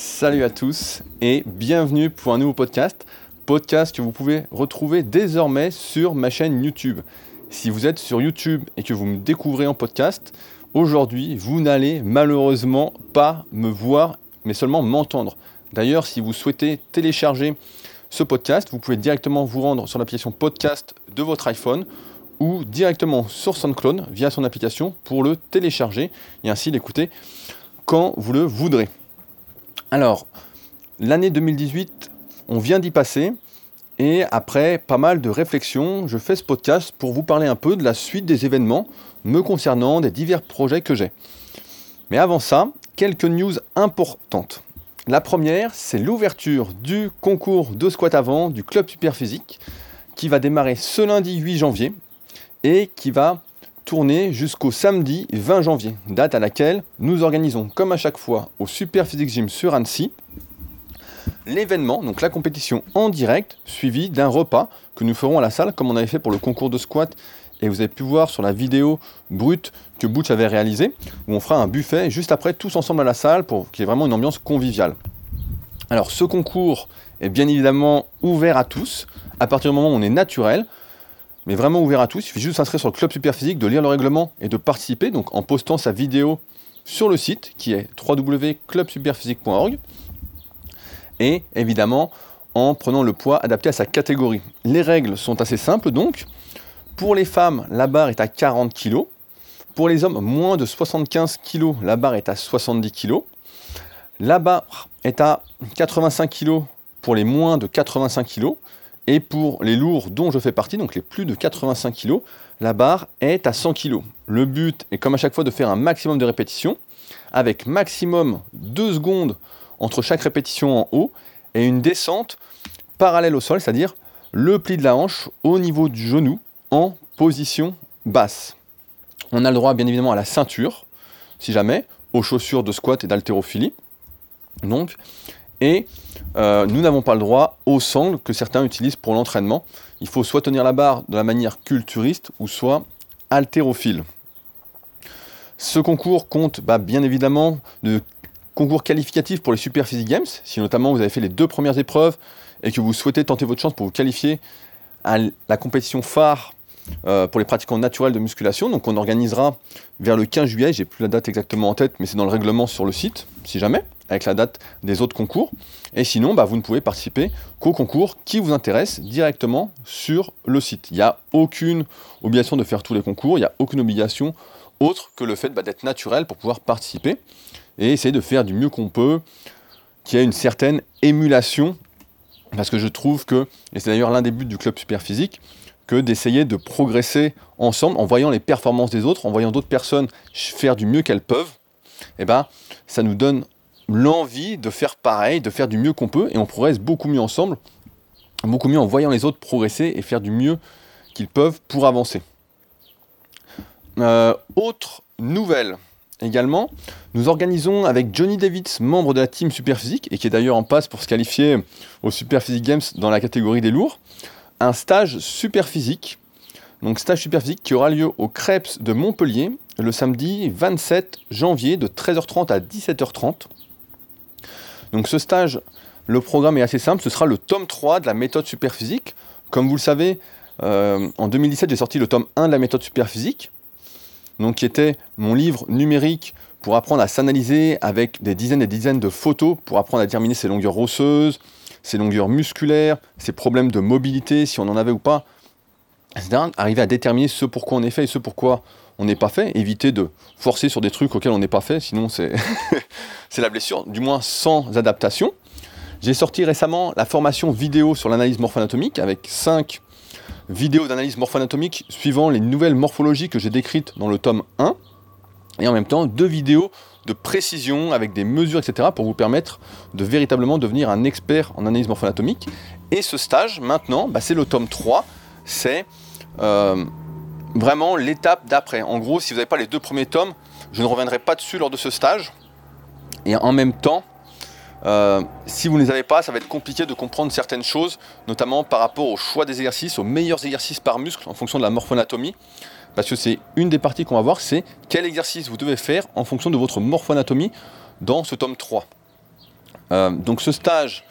Salut à tous et bienvenue pour un nouveau podcast. Podcast que vous pouvez retrouver désormais sur ma chaîne YouTube. Si vous êtes sur YouTube et que vous me découvrez en podcast, aujourd'hui vous n'allez malheureusement pas me voir mais seulement m'entendre. D'ailleurs, si vous souhaitez télécharger ce podcast, vous pouvez directement vous rendre sur l'application podcast de votre iPhone ou directement sur SoundCloud via son application pour le télécharger et ainsi l'écouter quand vous le voudrez. Alors, l'année 2018, on vient d'y passer et après pas mal de réflexions, je fais ce podcast pour vous parler un peu de la suite des événements me concernant des divers projets que j'ai. Mais avant ça, quelques news importantes. La première, c'est l'ouverture du concours de squat avant du club super physique qui va démarrer ce lundi 8 janvier et qui va tourner jusqu'au samedi 20 janvier, date à laquelle nous organisons, comme à chaque fois, au Super Physique Gym sur Annecy, l'événement, donc la compétition en direct, suivi d'un repas que nous ferons à la salle, comme on avait fait pour le concours de squat, et vous avez pu voir sur la vidéo brute que Butch avait réalisée, où on fera un buffet juste après, tous ensemble à la salle, pour qu'il y ait vraiment une ambiance conviviale. Alors, ce concours est bien évidemment ouvert à tous, à partir du moment où on est naturel, mais vraiment ouvert à tous. Il suffit juste de s'inscrire sur le Club Superphysique, de lire le règlement et de participer, donc en postant sa vidéo sur le site qui est www.clubsuperphysique.org et évidemment en prenant le poids adapté à sa catégorie. Les règles sont assez simples donc. Pour les femmes, la barre est à 40 kg. Pour les hommes, moins de 75 kg, la barre est à 70 kg. La barre est à 85 kg pour les moins de 85 kg. Et pour les lourds dont je fais partie, donc les plus de 85 kg, la barre est à 100 kg. Le but est comme à chaque fois de faire un maximum de répétitions, avec maximum 2 secondes entre chaque répétition en haut et une descente parallèle au sol, c'est-à-dire le pli de la hanche au niveau du genou en position basse. On a le droit bien évidemment à la ceinture, si jamais, aux chaussures de squat et d'haltérophilie. Donc, et euh, nous n'avons pas le droit au sangle que certains utilisent pour l'entraînement. Il faut soit tenir la barre de la manière culturiste ou soit haltérophile. Ce concours compte bah, bien évidemment de concours qualificatifs pour les Super Physique Games. Si notamment vous avez fait les deux premières épreuves et que vous souhaitez tenter votre chance pour vous qualifier à la compétition phare euh, pour les pratiquants naturels de musculation. Donc on organisera vers le 15 juillet, j'ai plus la date exactement en tête, mais c'est dans le règlement sur le site, si jamais avec la date des autres concours. Et sinon, bah, vous ne pouvez participer qu'au concours qui vous intéresse directement sur le site. Il n'y a aucune obligation de faire tous les concours, il n'y a aucune obligation autre que le fait bah, d'être naturel pour pouvoir participer et essayer de faire du mieux qu'on peut, qu'il y ait une certaine émulation, parce que je trouve que, et c'est d'ailleurs l'un des buts du club super physique, que d'essayer de progresser ensemble en voyant les performances des autres, en voyant d'autres personnes faire du mieux qu'elles peuvent, et eh ben, ça nous donne l'envie de faire pareil, de faire du mieux qu'on peut, et on progresse beaucoup mieux ensemble, beaucoup mieux en voyant les autres progresser et faire du mieux qu'ils peuvent pour avancer. Euh, autre nouvelle également, nous organisons avec Johnny Davids, membre de la team Superphysique, et qui est d'ailleurs en passe pour se qualifier au Superphysique Games dans la catégorie des lourds, un stage Superphysique, donc stage Superphysique qui aura lieu au Crêpes de Montpellier le samedi 27 janvier de 13h30 à 17h30. Donc ce stage, le programme est assez simple, ce sera le tome 3 de la méthode superphysique. Comme vous le savez, euh, en 2017, j'ai sorti le tome 1 de la méthode superphysique, donc qui était mon livre numérique pour apprendre à s'analyser avec des dizaines et dizaines de photos, pour apprendre à déterminer ses longueurs osseuses, ses longueurs musculaires, ses problèmes de mobilité, si on en avait ou pas, etc. Arriver à déterminer ce pourquoi on est fait et ce pourquoi on n'est pas fait, éviter de forcer sur des trucs auxquels on n'est pas fait, sinon c'est la blessure, du moins sans adaptation. J'ai sorti récemment la formation vidéo sur l'analyse morpho-anatomique avec 5 vidéos d'analyse morpho-anatomique suivant les nouvelles morphologies que j'ai décrites dans le tome 1, et en même temps deux vidéos de précision avec des mesures, etc., pour vous permettre de véritablement devenir un expert en analyse morpho-anatomique. Et ce stage, maintenant, bah, c'est le tome 3, c'est... Euh, vraiment l'étape d'après. En gros, si vous n'avez pas les deux premiers tomes, je ne reviendrai pas dessus lors de ce stage. Et en même temps, euh, si vous ne les avez pas, ça va être compliqué de comprendre certaines choses, notamment par rapport au choix des exercices, aux meilleurs exercices par muscle en fonction de la morphoanatomie. Parce que c'est une des parties qu'on va voir, c'est quel exercice vous devez faire en fonction de votre morphoanatomie dans ce tome 3. Euh, donc ce stage,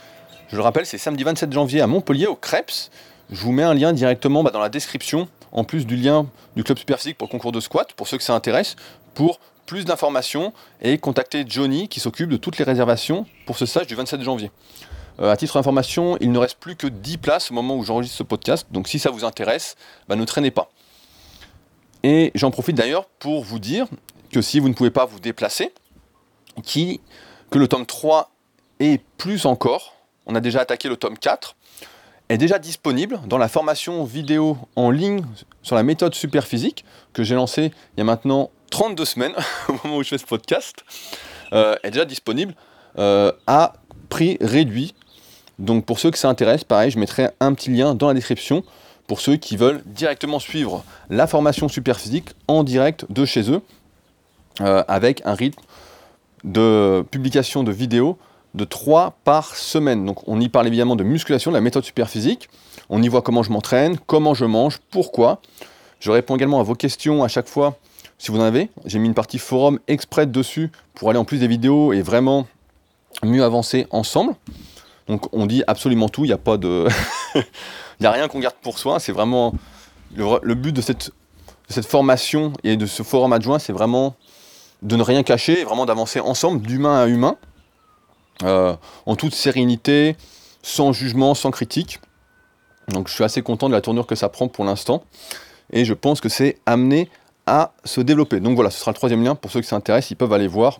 je le rappelle, c'est samedi 27 janvier à Montpellier, au Creps. Je vous mets un lien directement bah, dans la description, en plus du lien du club Superphysique pour le concours de squat, pour ceux que ça intéresse, pour plus d'informations et contacter Johnny qui s'occupe de toutes les réservations pour ce stage du 27 janvier. Euh, à titre d'information, il ne reste plus que 10 places au moment où j'enregistre ce podcast, donc si ça vous intéresse, bah, ne traînez pas. Et j'en profite d'ailleurs pour vous dire que si vous ne pouvez pas vous déplacer, que le tome 3 et plus encore, on a déjà attaqué le tome 4, est déjà disponible dans la formation vidéo en ligne sur la méthode Superphysique que j'ai lancée il y a maintenant 32 semaines au moment où je fais ce podcast, euh, est déjà disponible euh, à prix réduit. Donc pour ceux que ça intéresse, pareil, je mettrai un petit lien dans la description pour ceux qui veulent directement suivre la formation Superphysique en direct de chez eux, euh, avec un rythme de publication de vidéos de 3 par semaine. Donc on y parle évidemment de musculation, de la méthode Superphysique. On y voit comment je m'entraîne, comment je mange, pourquoi. Je réponds également à vos questions à chaque fois si vous en avez. J'ai mis une partie forum exprès dessus pour aller en plus des vidéos et vraiment mieux avancer ensemble. Donc on dit absolument tout, il n'y a pas de... Il n'y a rien qu'on garde pour soi, c'est vraiment... Le, but de cette, cette formation et de ce forum adjoint, c'est vraiment de ne rien cacher, vraiment d'avancer ensemble, d'humain à humain, euh, en toute sérénité, sans jugement, sans critique. Donc je suis assez content de la tournure que ça prend pour l'instant, et je pense que c'est amené à se développer. Donc voilà, ce sera le troisième lien, pour ceux qui s'intéressent, ils peuvent aller voir.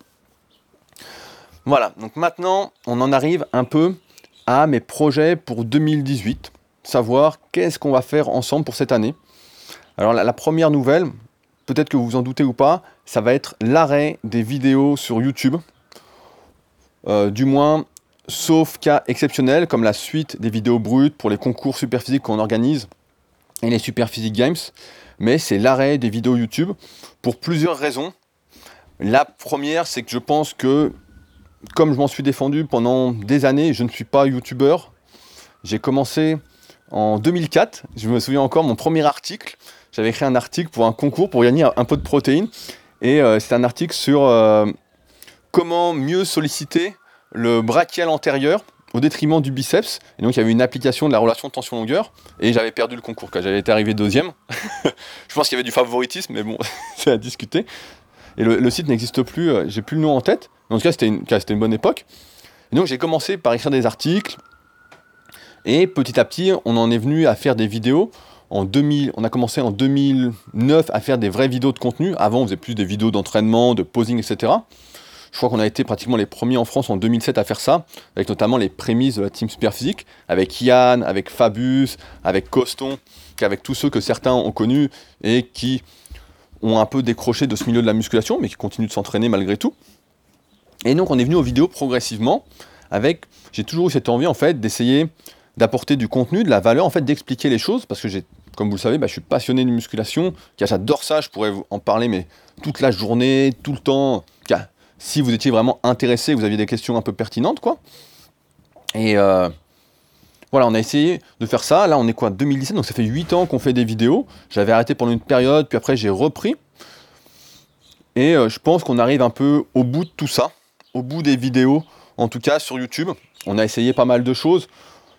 Voilà, donc maintenant, on en arrive un peu à mes projets pour 2018, savoir qu'est-ce qu'on va faire ensemble pour cette année. Alors la première nouvelle, peut-être que vous vous en doutez ou pas, ça va être l'arrêt des vidéos sur YouTube. Euh, du moins, sauf cas exceptionnels, comme la suite des vidéos brutes pour les concours superphysiques qu'on organise et les Superphysique Games. Mais c'est l'arrêt des vidéos YouTube pour plusieurs raisons. La première, c'est que je pense que, comme je m'en suis défendu pendant des années, je ne suis pas YouTuber. J'ai commencé en 2004, je me souviens encore, mon premier article, j'avais écrit un article pour un concours pour gagner un peu de protéines. Et euh, c'est un article sur euh, comment mieux solliciter le brachial antérieur au détriment du biceps. Et donc il y avait une application de la relation tension-longueur. Et j'avais perdu le concours, car j'avais été arrivé deuxième. je pense qu'il y avait du favoritisme, mais bon, c'est à discuter. Et le, site n'existe plus, euh, j'ai plus le nom en tête. En tout cas, c'était une, une bonne époque. Et donc j'ai commencé par écrire des articles. Et petit à petit, on en est venu à faire des vidéos en 2000, on a commencé en 2009 à faire des vraies vidéos de contenu. Avant, on faisait plus des vidéos d'entraînement, de posing, etc. Je crois qu'on a été pratiquement les premiers en France en 2007 à faire ça, avec notamment les prémices de la team Superphysique, avec Yann, avec Fabius, avec Coston, avec tous ceux que certains ont connus et qui ont un peu décroché de ce milieu de la musculation, mais qui continuent de s'entraîner malgré tout. Et donc on est venu aux vidéos progressivement, avec, j'ai toujours eu cette envie en fait d'essayer d'apporter du contenu, de la valeur, en fait d'expliquer les choses, parce que j'ai comme vous le savez, bah, je suis passionné de musculation. J'adore ça, je pourrais vous en parler, mais toute la journée, tout le temps. Si vous étiez vraiment intéressé, vous aviez des questions un peu pertinentes, quoi. Et euh, voilà, on a essayé de faire ça. Là, on est quoi 2017, donc ça fait 8 ans qu'on fait des vidéos. J'avais arrêté pendant une période, puis après j'ai repris. Et euh, je pense qu'on arrive un peu au bout de tout ça, au bout des vidéos, en tout cas sur YouTube. On a essayé pas mal de choses.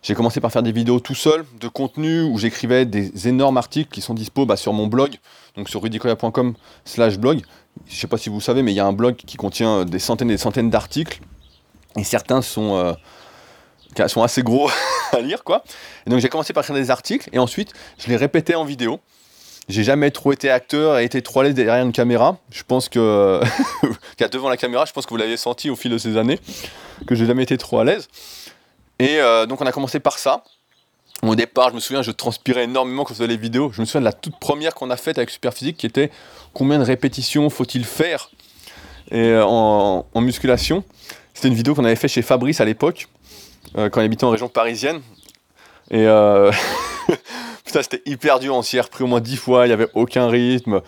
J'ai commencé par faire des vidéos tout seul, de contenu, où j'écrivais des énormes articles qui sont dispo bah, sur mon blog, donc sur rudicoya.com slash blog. Je ne sais pas si vous savez, mais il y a un blog qui contient des centaines et des centaines d'articles, et certains sont, euh, assez gros à lire, quoi. Et donc j'ai commencé par écrire des articles, et ensuite je les répétais en vidéo. J'ai jamais trop été acteur et été trop à l'aise derrière une caméra. Je pense que, devant la caméra, je pense que vous l'avez senti au fil de ces années, que j'ai jamais été trop à l'aise. Et euh, donc on a commencé par ça. Au départ, je me souviens, je transpirais énormément quand je faisais les vidéos. Je me souviens de la toute première qu'on a faite avec Superphysique qui était combien de répétitions faut-il faire euh, en, musculation. C'était une vidéo qu'on avait fait chez Fabrice à l'époque, euh, quand il habitait en région parisienne. Et putain, c'était hyper dur. On s'y est repris au moins dix fois, il n'y avait aucun rythme.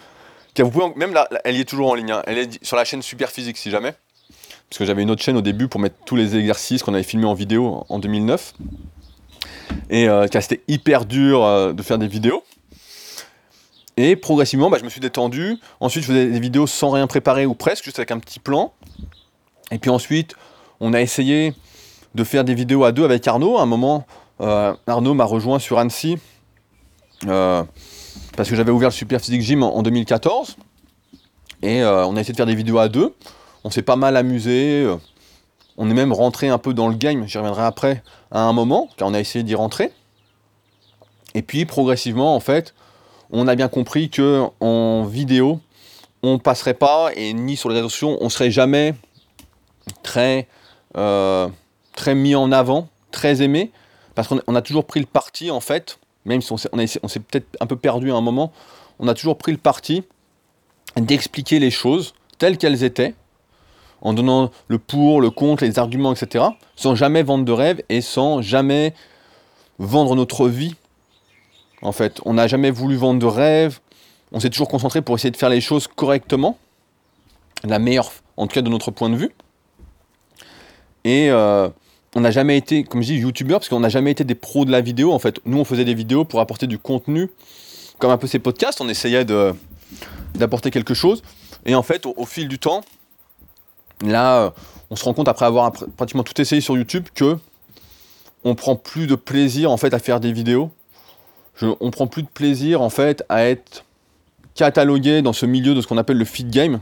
Vous pouvez, même là, elle y est toujours en ligne. Hein. Elle est sur la chaîne Superphysique si jamais parce que j'avais une autre chaîne au début pour mettre tous les exercices qu'on avait filmés en vidéo en 2009. Et euh, c'était hyper dur euh, de faire des vidéos. Et progressivement, bah, je me suis détendu. Ensuite, je faisais des vidéos sans rien préparer ou presque, juste avec un petit plan. Et puis ensuite, on a essayé de faire des vidéos à deux avec Arnaud. À un moment, euh, Arnaud m'a rejoint sur Annecy parce que j'avais ouvert le Super Physique Gym en, 2014. Et on a essayé de faire des vidéos à deux. On s'est pas mal amusé. On est même rentré un peu dans le game, j'y reviendrai après, à un moment, car on a essayé d'y rentrer. Et puis progressivement, en fait, on a bien compris que en vidéo, on passerait pas, et ni sur les réseaux sociaux, on serait jamais très, très mis en avant, très aimé, parce qu'on a toujours pris le parti, en fait, même si on s'est peut-être un peu perdu à un moment, on a toujours pris le parti d'expliquer les choses telles qu'elles étaient, en donnant le pour, le contre, les arguments, etc., sans jamais vendre de rêve et sans jamais vendre notre vie. En fait, on n'a jamais voulu vendre de rêve, on s'est toujours concentré pour essayer de faire les choses correctement, la meilleure, en tout cas de notre point de vue. Et euh, on n'a jamais été, comme je dis, youtubeur, parce qu'on n'a jamais été des pros de la vidéo. En fait, nous, on faisait des vidéos pour apporter du contenu, comme un peu ces podcasts. On essayait d'apporter quelque chose. Et en fait, au, fil du temps, là, on se rend compte, après avoir pratiquement tout essayé sur YouTube, que on prend plus de plaisir, en fait, à faire des vidéos. On prend plus de plaisir, en fait, à être catalogué dans ce milieu de ce qu'on appelle le feed game.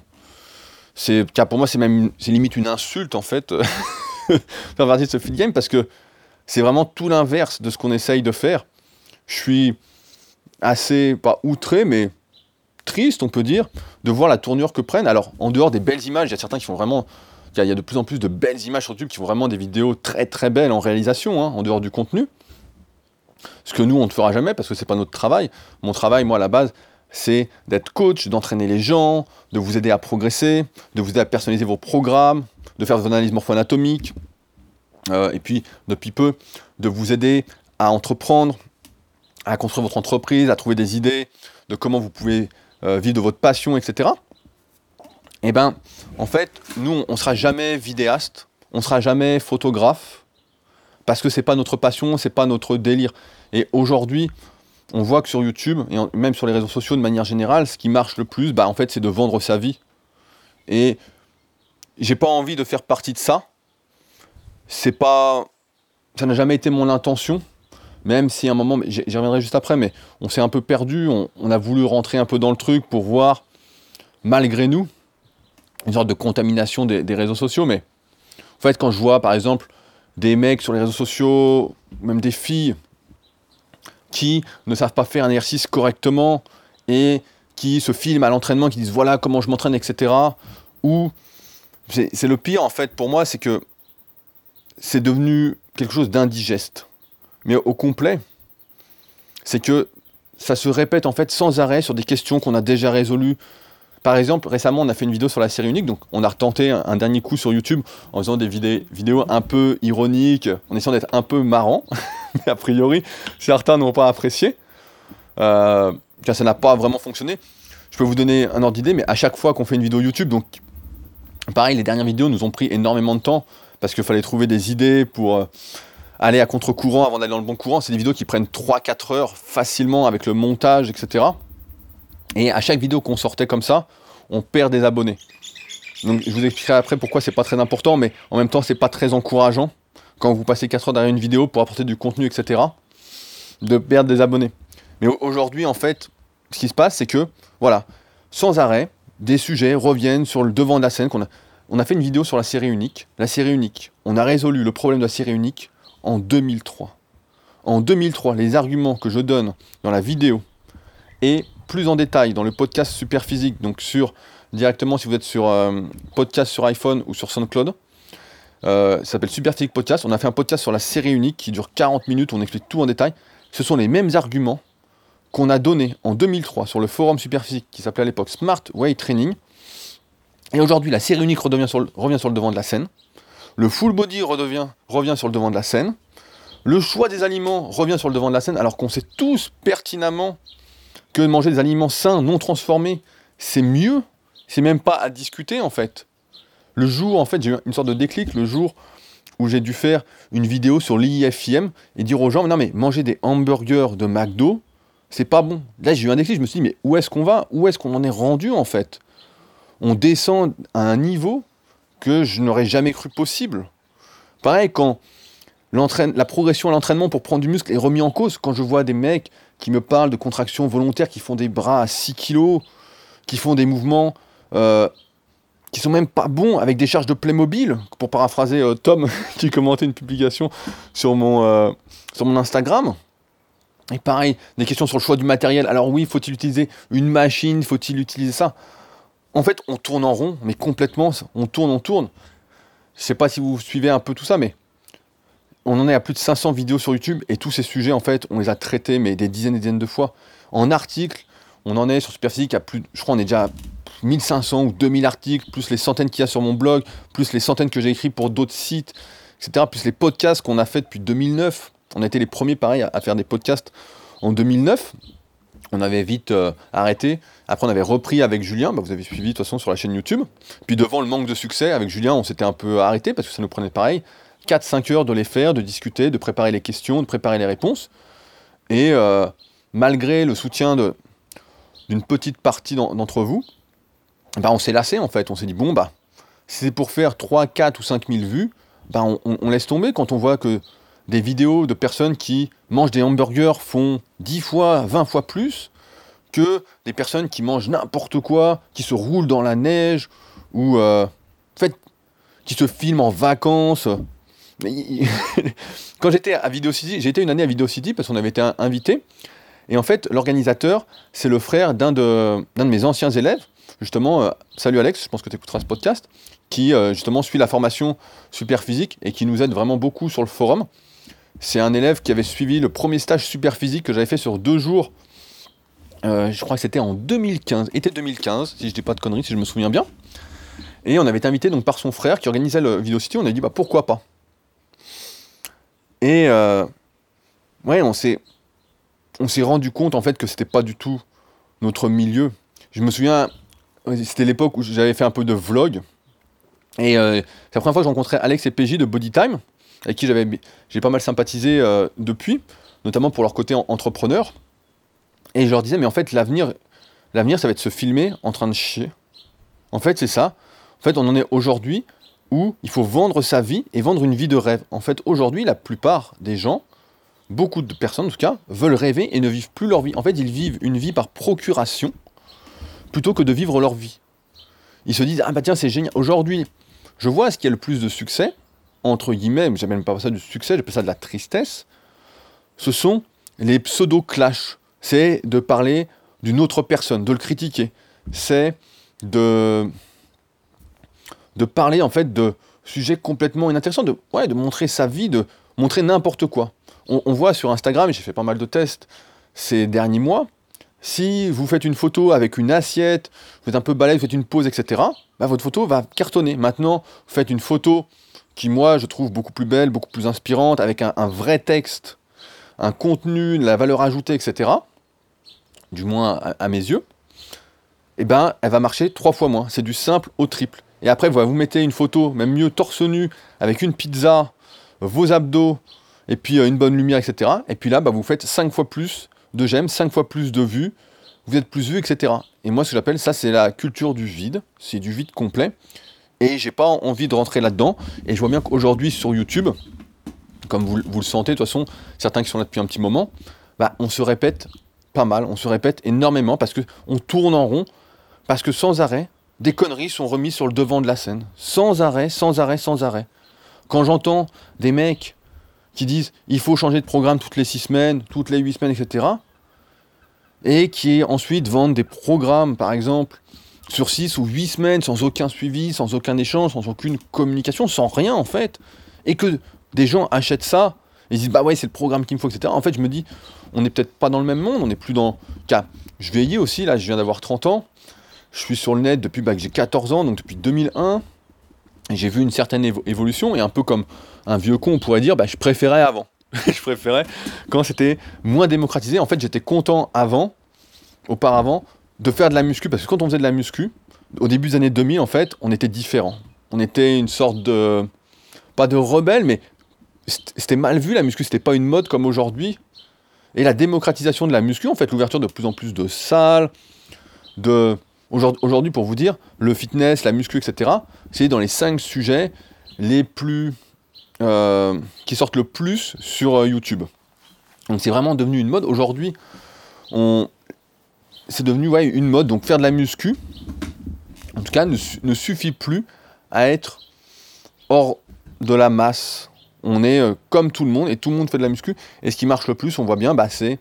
C'est, pour moi, c'est même, c'est limite une insulte, en fait. faire partie de ce feed game parce que c'est vraiment tout l'inverse de ce qu'on essaye de faire. Je suis assez, pas outré, mais triste, on peut dire, de voir la tournure que prennent. Alors, en dehors des belles images, il y a certains qui font vraiment. Il y a de plus en plus de belles images sur YouTube qui font vraiment des vidéos très très belles en réalisation, hein, en dehors du contenu. Ce que nous, on ne fera jamais parce que c'est pas notre travail. Mon travail, moi, à la base, c'est d'être coach, d'entraîner les gens, de vous aider à progresser, de vous aider à personnaliser vos programmes, de faire vos analyses morpho-anatomiques, euh, et puis, depuis peu, de vous aider à entreprendre, à construire votre entreprise, à trouver des idées de comment vous pouvez euh, de votre passion, etc. Et eh bien, en fait, nous, on ne sera jamais vidéaste, on ne sera jamais photographe, parce que c'est pas notre passion, c'est pas notre délire. Et aujourd'hui, on voit que sur YouTube, et même sur les réseaux sociaux de manière générale, ce qui marche le plus, bah, en fait, c'est de vendre sa vie. Et j'ai pas envie de faire partie de ça. C'est pas. Ça n'a jamais été mon intention. Même si à un moment, j'y reviendrai juste après, mais on s'est un peu perdu. On, a voulu rentrer un peu dans le truc pour voir, malgré nous, une sorte de contamination des, des réseaux sociaux. Mais en fait, quand je vois par exemple des mecs sur les réseaux sociaux, même des filles, qui ne savent pas faire un exercice correctement et qui se filment à l'entraînement, qui disent voilà comment je m'entraîne, etc. Ou c'est le pire en fait pour moi, c'est que c'est devenu quelque chose d'indigeste. Mais au complet, c'est que ça se répète en fait sans arrêt sur des questions qu'on a déjà résolues. Par exemple, récemment, on a fait une vidéo sur la série unique, donc on a retenté un, dernier coup sur YouTube en faisant des vidéos un peu ironiques, en essayant d'être un peu marrant, mais a priori, certains n'ont pas apprécié, euh, ça n'a pas vraiment fonctionné. Je peux vous donner un ordre d'idée, mais à chaque fois qu'on fait une vidéo YouTube, donc Pareil, les dernières vidéos nous ont pris énormément de temps parce qu'il fallait trouver des idées pour euh, aller à contre-courant avant d'aller dans le bon courant. C'est des vidéos qui prennent 3-4 heures facilement avec le montage, etc. Et à chaque vidéo qu'on sortait comme ça, on perd des abonnés. Donc je vous expliquerai après pourquoi c'est pas très important, mais en même temps c'est pas très encourageant quand vous passez 4 heures derrière une vidéo pour apporter du contenu, etc. de perdre des abonnés. Mais aujourd'hui en fait, ce qui se passe c'est que, voilà, sans arrêt, des sujets reviennent sur le devant de la scène. a, on a fait une vidéo sur la série unique. La série unique, on a résolu le problème de la série unique en 2003. En 2003, les arguments que je donne dans la vidéo et plus en détail dans le podcast Super Physique, donc sur directement si vous êtes sur euh, podcast sur iPhone ou sur SoundCloud, euh, ça s'appelle Super Physique Podcast. On a fait un podcast sur la série unique qui dure 40 minutes, on explique tout en détail. Ce sont les mêmes arguments qu'on a donné en 2003 sur le forum Superphysique qui s'appelait à l'époque Smart Way Training. Et aujourd'hui, la série unique revient sur le devant de la scène. Le full body redevient, revient sur le devant de la scène. Le choix des aliments revient sur le devant de la scène, alors qu'on sait tous pertinemment que manger des aliments sains, non transformés, c'est mieux. C'est même pas à discuter en fait. Le jour, en fait, j'ai eu une sorte de déclic le jour où j'ai dû faire une vidéo sur l'IFIM et dire aux gens, non mais manger des hamburgers de McDo, c'est pas bon. Là, j'ai eu un déclic, je me suis dit, mais où est-ce qu'on va? Où est-ce qu'on en est rendu en fait? On descend à un niveau que je n'aurais jamais cru possible. Pareil, quand la progression à l'entraînement pour prendre du muscle est remis en cause, quand je vois des mecs qui me parlent de contractions volontaires, qui font des bras à 6 kg, qui font des mouvements euh, qui sont même pas bons avec des charges de Playmobil, pour paraphraser euh, Tom qui commentait une publication sur mon, euh, sur mon Instagram. Et pareil, des questions sur le choix du matériel. Alors oui, faut-il utiliser une machine? Faut-il utiliser ça? En fait, on tourne en rond, mais complètement, on tourne, on tourne. Je sais pas si vous suivez un peu tout ça, mais on en est à plus de 500 vidéos sur YouTube et tous ces sujets, en fait, on les a traités mais des dizaines et des dizaines de fois. En articles, on en est sur Superphysique à plus, je crois, on est déjà à 1500 ou 2000 articles, plus les centaines qu'il y a sur mon blog, plus les centaines que j'ai écrits pour d'autres sites, etc. Plus les podcasts qu'on a fait depuis 2009. On a été les premiers, pareil, à, faire des podcasts en 2009. On avait vite euh, arrêté. Après, on avait repris avec Julien. Bah, vous avez suivi de toute façon sur la chaîne YouTube. Puis devant le manque de succès, avec Julien, on s'était un peu arrêté parce que ça nous prenait pareil. 4-5 heures de les faire, de discuter, de préparer les questions, de préparer les réponses. Et euh, malgré le soutien d'une petite partie d'entre vous, bah, on s'est lassé en fait. On s'est dit, bon, bah, si c'est pour faire 3, 4 ou 5 000 vues, bah, on, laisse tomber quand on voit que des vidéos de personnes qui mangent des hamburgers font 10 fois, 20 fois plus que des personnes qui mangent n'importe quoi, qui se roulent dans la neige ou euh, en fait, qui se filment en vacances. Quand j'étais à Video City, j'ai été une année à Video City parce qu'on avait été invité. Et en fait, l'organisateur, c'est le frère d'un de, mes anciens élèves. Justement, euh, salut Alex, je pense que tu écouteras ce podcast, qui euh, justement suit la formation super physique et qui nous aide vraiment beaucoup sur le forum. C'est un élève qui avait suivi le premier stage super physique que j'avais fait sur deux jours. Euh, je crois que c'était en 2015, été 2015, si je dis pas de conneries, si je me souviens bien. Et on avait été invité donc par son frère qui organisait le Video City. On a dit bah pourquoi pas? Et ouais, on s'est on s'est rendu compte en fait que c'était pas du tout notre milieu. Je me souviens, c'était l'époque où j'avais fait un peu de vlog. Et euh, c'est la première fois que j'ai rencontré Alex et PJ de Bodytime, avec qui j'avais, j'ai pas mal sympathisé euh, depuis, notamment pour leur côté entrepreneur. Et je leur disais, mais en fait, l'avenir, l'avenir, ça va être se filmer en train de chier. En fait, c'est ça. En fait, on en est aujourd'hui où il faut vendre sa vie et vendre une vie de rêve. En fait, aujourd'hui, la plupart des gens beaucoup de personnes en tout cas, veulent rêver et ne vivent plus leur vie. En fait, ils vivent une vie par procuration plutôt que de vivre leur vie. Ils se disent, ah bah tiens, c'est génial. Aujourd'hui, je vois ce qui a le plus de succès, entre guillemets, mais même pas ça du succès, j'appelle ça de la tristesse, ce sont les pseudo-clashs. C'est de parler d'une autre personne, de le critiquer. C'est de, de parler en fait de sujets complètement inintéressants, de, ouais, de montrer sa vie, de montrer n'importe quoi on, voit sur Instagram, j'ai fait pas mal de tests ces derniers mois, si vous faites une photo avec une assiette, vous êtes un peu balèze, vous faites une pause, etc., bah, votre photo va cartonner. Maintenant, vous faites une photo qui, moi, je trouve beaucoup plus belle, beaucoup plus inspirante, avec un, vrai texte, un contenu, la valeur ajoutée, etc., du moins à, mes yeux, eh ben, elle va marcher trois fois moins. C'est du simple au triple. Et après, vous, mettez une photo, même mieux torse nu, avec une pizza, vos abdos, et puis euh, une bonne lumière, etc. Et puis là, bah, vous faites 5 fois plus de j'aime, 5 fois plus de vues, vous êtes plus vu, etc. Et moi, ce que j'appelle ça, c'est la culture du vide, c'est du vide complet. Et j'ai pas envie de rentrer là-dedans. Et je vois bien qu'aujourd'hui sur YouTube, comme vous, le sentez, de toute façon, certains qui sont là depuis un petit moment, bah, on se répète pas mal, on se répète énormément parce qu'on tourne en rond, parce que sans arrêt, des conneries sont remises sur le devant de la scène. Sans arrêt, sans arrêt, sans arrêt. Quand j'entends des mecs qui disent il faut changer de programme toutes les 6 semaines, toutes les 8 semaines, etc. Et qui ensuite vendent des programmes, par exemple, sur 6 ou 8 semaines, sans aucun suivi, sans aucun échange, sans aucune communication, sans rien en fait. Et que des gens achètent ça, et ils disent bah ouais, c'est le programme qu'il me faut, etc. En fait, je me dis, on n'est peut-être pas dans le même monde, on n'est plus dans. Car je vieillis aussi, là, je viens d'avoir 30 ans. Je suis sur le net depuis bah, que j'ai 14 ans, donc depuis 2001 j'ai vu une certaine évolution, et un peu comme un vieux con, on pourrait dire, bah, je préférais avant. je préférais quand c'était moins démocratisé. En fait, j'étais content avant, auparavant, de faire de la muscu, parce que quand on faisait de la muscu, au début des années 2000, en fait, on était différent. On était une sorte de. pas de rebelle, mais c'était mal vu la muscu, c'était pas une mode comme aujourd'hui. Et la démocratisation de la muscu, en fait, l'ouverture de plus en plus de salles, de Aujourd'hui, pour vous dire, le fitness, la muscu, etc., c'est dans les cinq sujets les plus euh, qui sortent le plus sur euh, YouTube. Donc c'est vraiment devenu une mode. Aujourd'hui, on... c'est devenu ouais, une mode. Donc faire de la muscu, en tout cas, ne, suffit plus à être hors de la masse. On est euh, comme tout le monde et tout le monde fait de la muscu. Et ce qui marche le plus, on voit bien, bah, c'est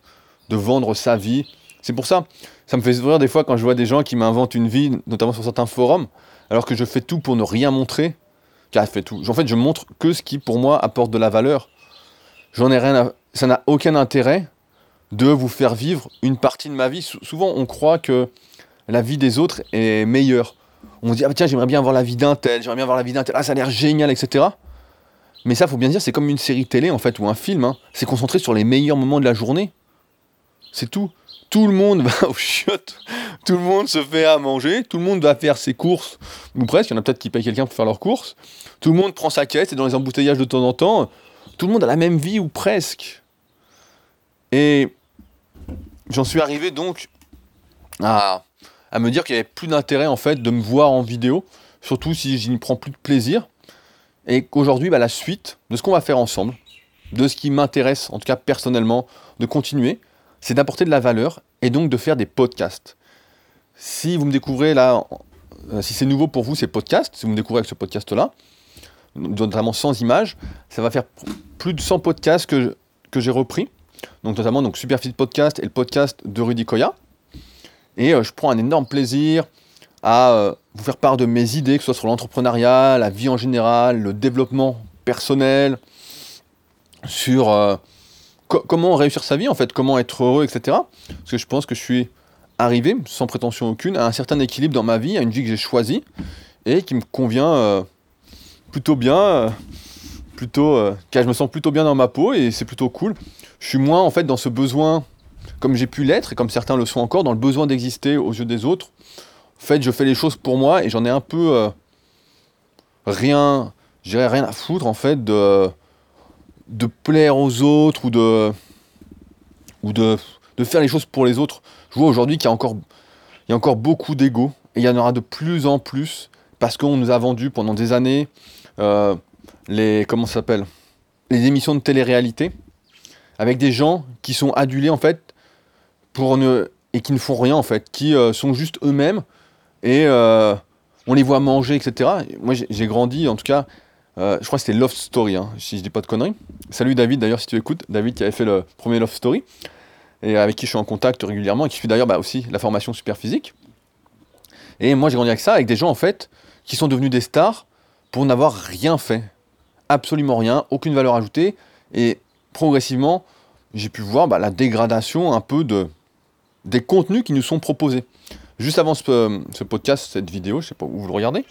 de vendre sa vie. C'est pour ça, ça me fait sourire des fois quand je vois des gens qui m'inventent une vie, notamment sur certains forums, alors que je fais tout pour ne rien montrer. Car fait tout. En fait, je montre que ce qui, pour moi, apporte de la valeur. J'en ai rien. Ça n'a aucun intérêt de vous faire vivre une partie de ma vie. souvent, on croit que la vie des autres est meilleure. On dit, ah, tiens, j'aimerais bien avoir la vie d'un tel, j'aimerais bien avoir la vie d'un tel, ah, ça a l'air génial, etc. Mais ça, faut bien dire, c'est comme une série télé, en fait, ou un film. Hein. C'est concentré sur les meilleurs moments de la journée. C'est tout. Tout le monde va au chiottes, tout le monde se fait à manger, tout le monde va faire ses courses, ou presque, il y en a peut-être qui payent quelqu'un pour faire leurs courses, tout le monde prend sa caisse et dans les embouteillages de temps en temps, tout le monde a la même vie ou presque. Et j'en suis arrivé donc à, me dire qu'il n'y avait plus d'intérêt en fait de me voir en vidéo, surtout si je n'y prends plus de plaisir, et qu'aujourd'hui, bah, la suite de ce qu'on va faire ensemble, de ce qui m'intéresse, en tout cas personnellement, de continuer, c'est d'apporter de la valeur et donc de faire des podcasts. Si vous me découvrez là, euh, si c'est nouveau pour vous ces podcasts, si vous me découvrez avec ce podcast-là, notamment sans images, ça va faire plus de 100 podcasts que j'ai repris, donc notamment donc Superfit Podcast et le podcast de Rudy Koya. Et euh, je prends un énorme plaisir à euh, vous faire part de mes idées, que ce soit sur l'entrepreneuriat, la vie en général, le développement personnel, sur comment réussir sa vie en fait, comment être heureux, etc. Parce que je pense que je suis arrivé, sans prétention aucune, à un certain équilibre dans ma vie, à une vie que j'ai choisie et qui me convient euh, plutôt bien, euh, plutôt, euh, car je me sens plutôt bien dans ma peau et c'est plutôt cool. Je suis moins en fait dans ce besoin, comme j'ai pu l'être et comme certains le sont encore, dans le besoin d'exister aux yeux des autres. En fait, je fais les choses pour moi et j'en ai un peu rien, j'ai rien à foutre en fait de de plaire aux autres ou de ou de, de faire les choses pour les autres. Je vois aujourd'hui qu'il y a encore il y a encore beaucoup d'ego et il y en aura de plus en plus parce qu'on nous a vendu pendant des années euh, les comment s'appelle les émissions de télé-réalité avec des gens qui sont adulés en fait pour ne et qui ne font rien en fait, qui euh, sont juste eux-mêmes et euh, on les voit manger etc. Moi j'ai grandi en tout cas euh, je crois que c'était Love Story, hein, si je dis pas de conneries. Salut David, d'ailleurs, si tu écoutes. David qui avait fait le premier Love Story, et avec qui je suis en contact régulièrement, et qui suit d'ailleurs bah, aussi la formation super physique. Et moi, j'ai grandi avec ça, avec des gens, en fait, qui sont devenus des stars pour n'avoir rien fait. Absolument rien, aucune valeur ajoutée. Et progressivement, j'ai pu voir bah, la dégradation un peu de, des contenus qui nous sont proposés. Juste avant ce, podcast, cette vidéo, je sais pas où vous le regardez,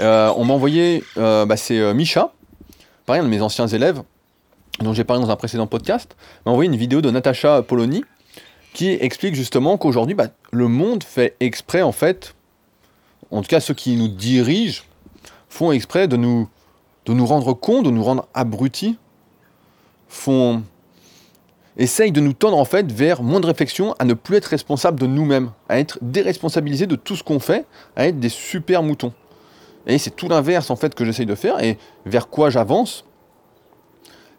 euh, on m'a envoyé, euh, bah, c'est euh, Micha, pareil, un de mes anciens élèves, dont j'ai parlé dans un précédent podcast, m'a envoyé une vidéo de Natacha Polony qui explique justement qu'aujourd'hui, bah, le monde fait exprès, en fait, en tout cas ceux qui nous dirigent, font exprès de nous, de nous rendre compte, de nous rendre abrutis, font essaye de nous tendre en fait vers moins de réflexion, à ne plus être responsable de nous-mêmes, à être déresponsabilisé de tout ce qu'on fait, à être des super moutons. Et c'est tout l'inverse en fait que j'essaye de faire et vers quoi j'avance?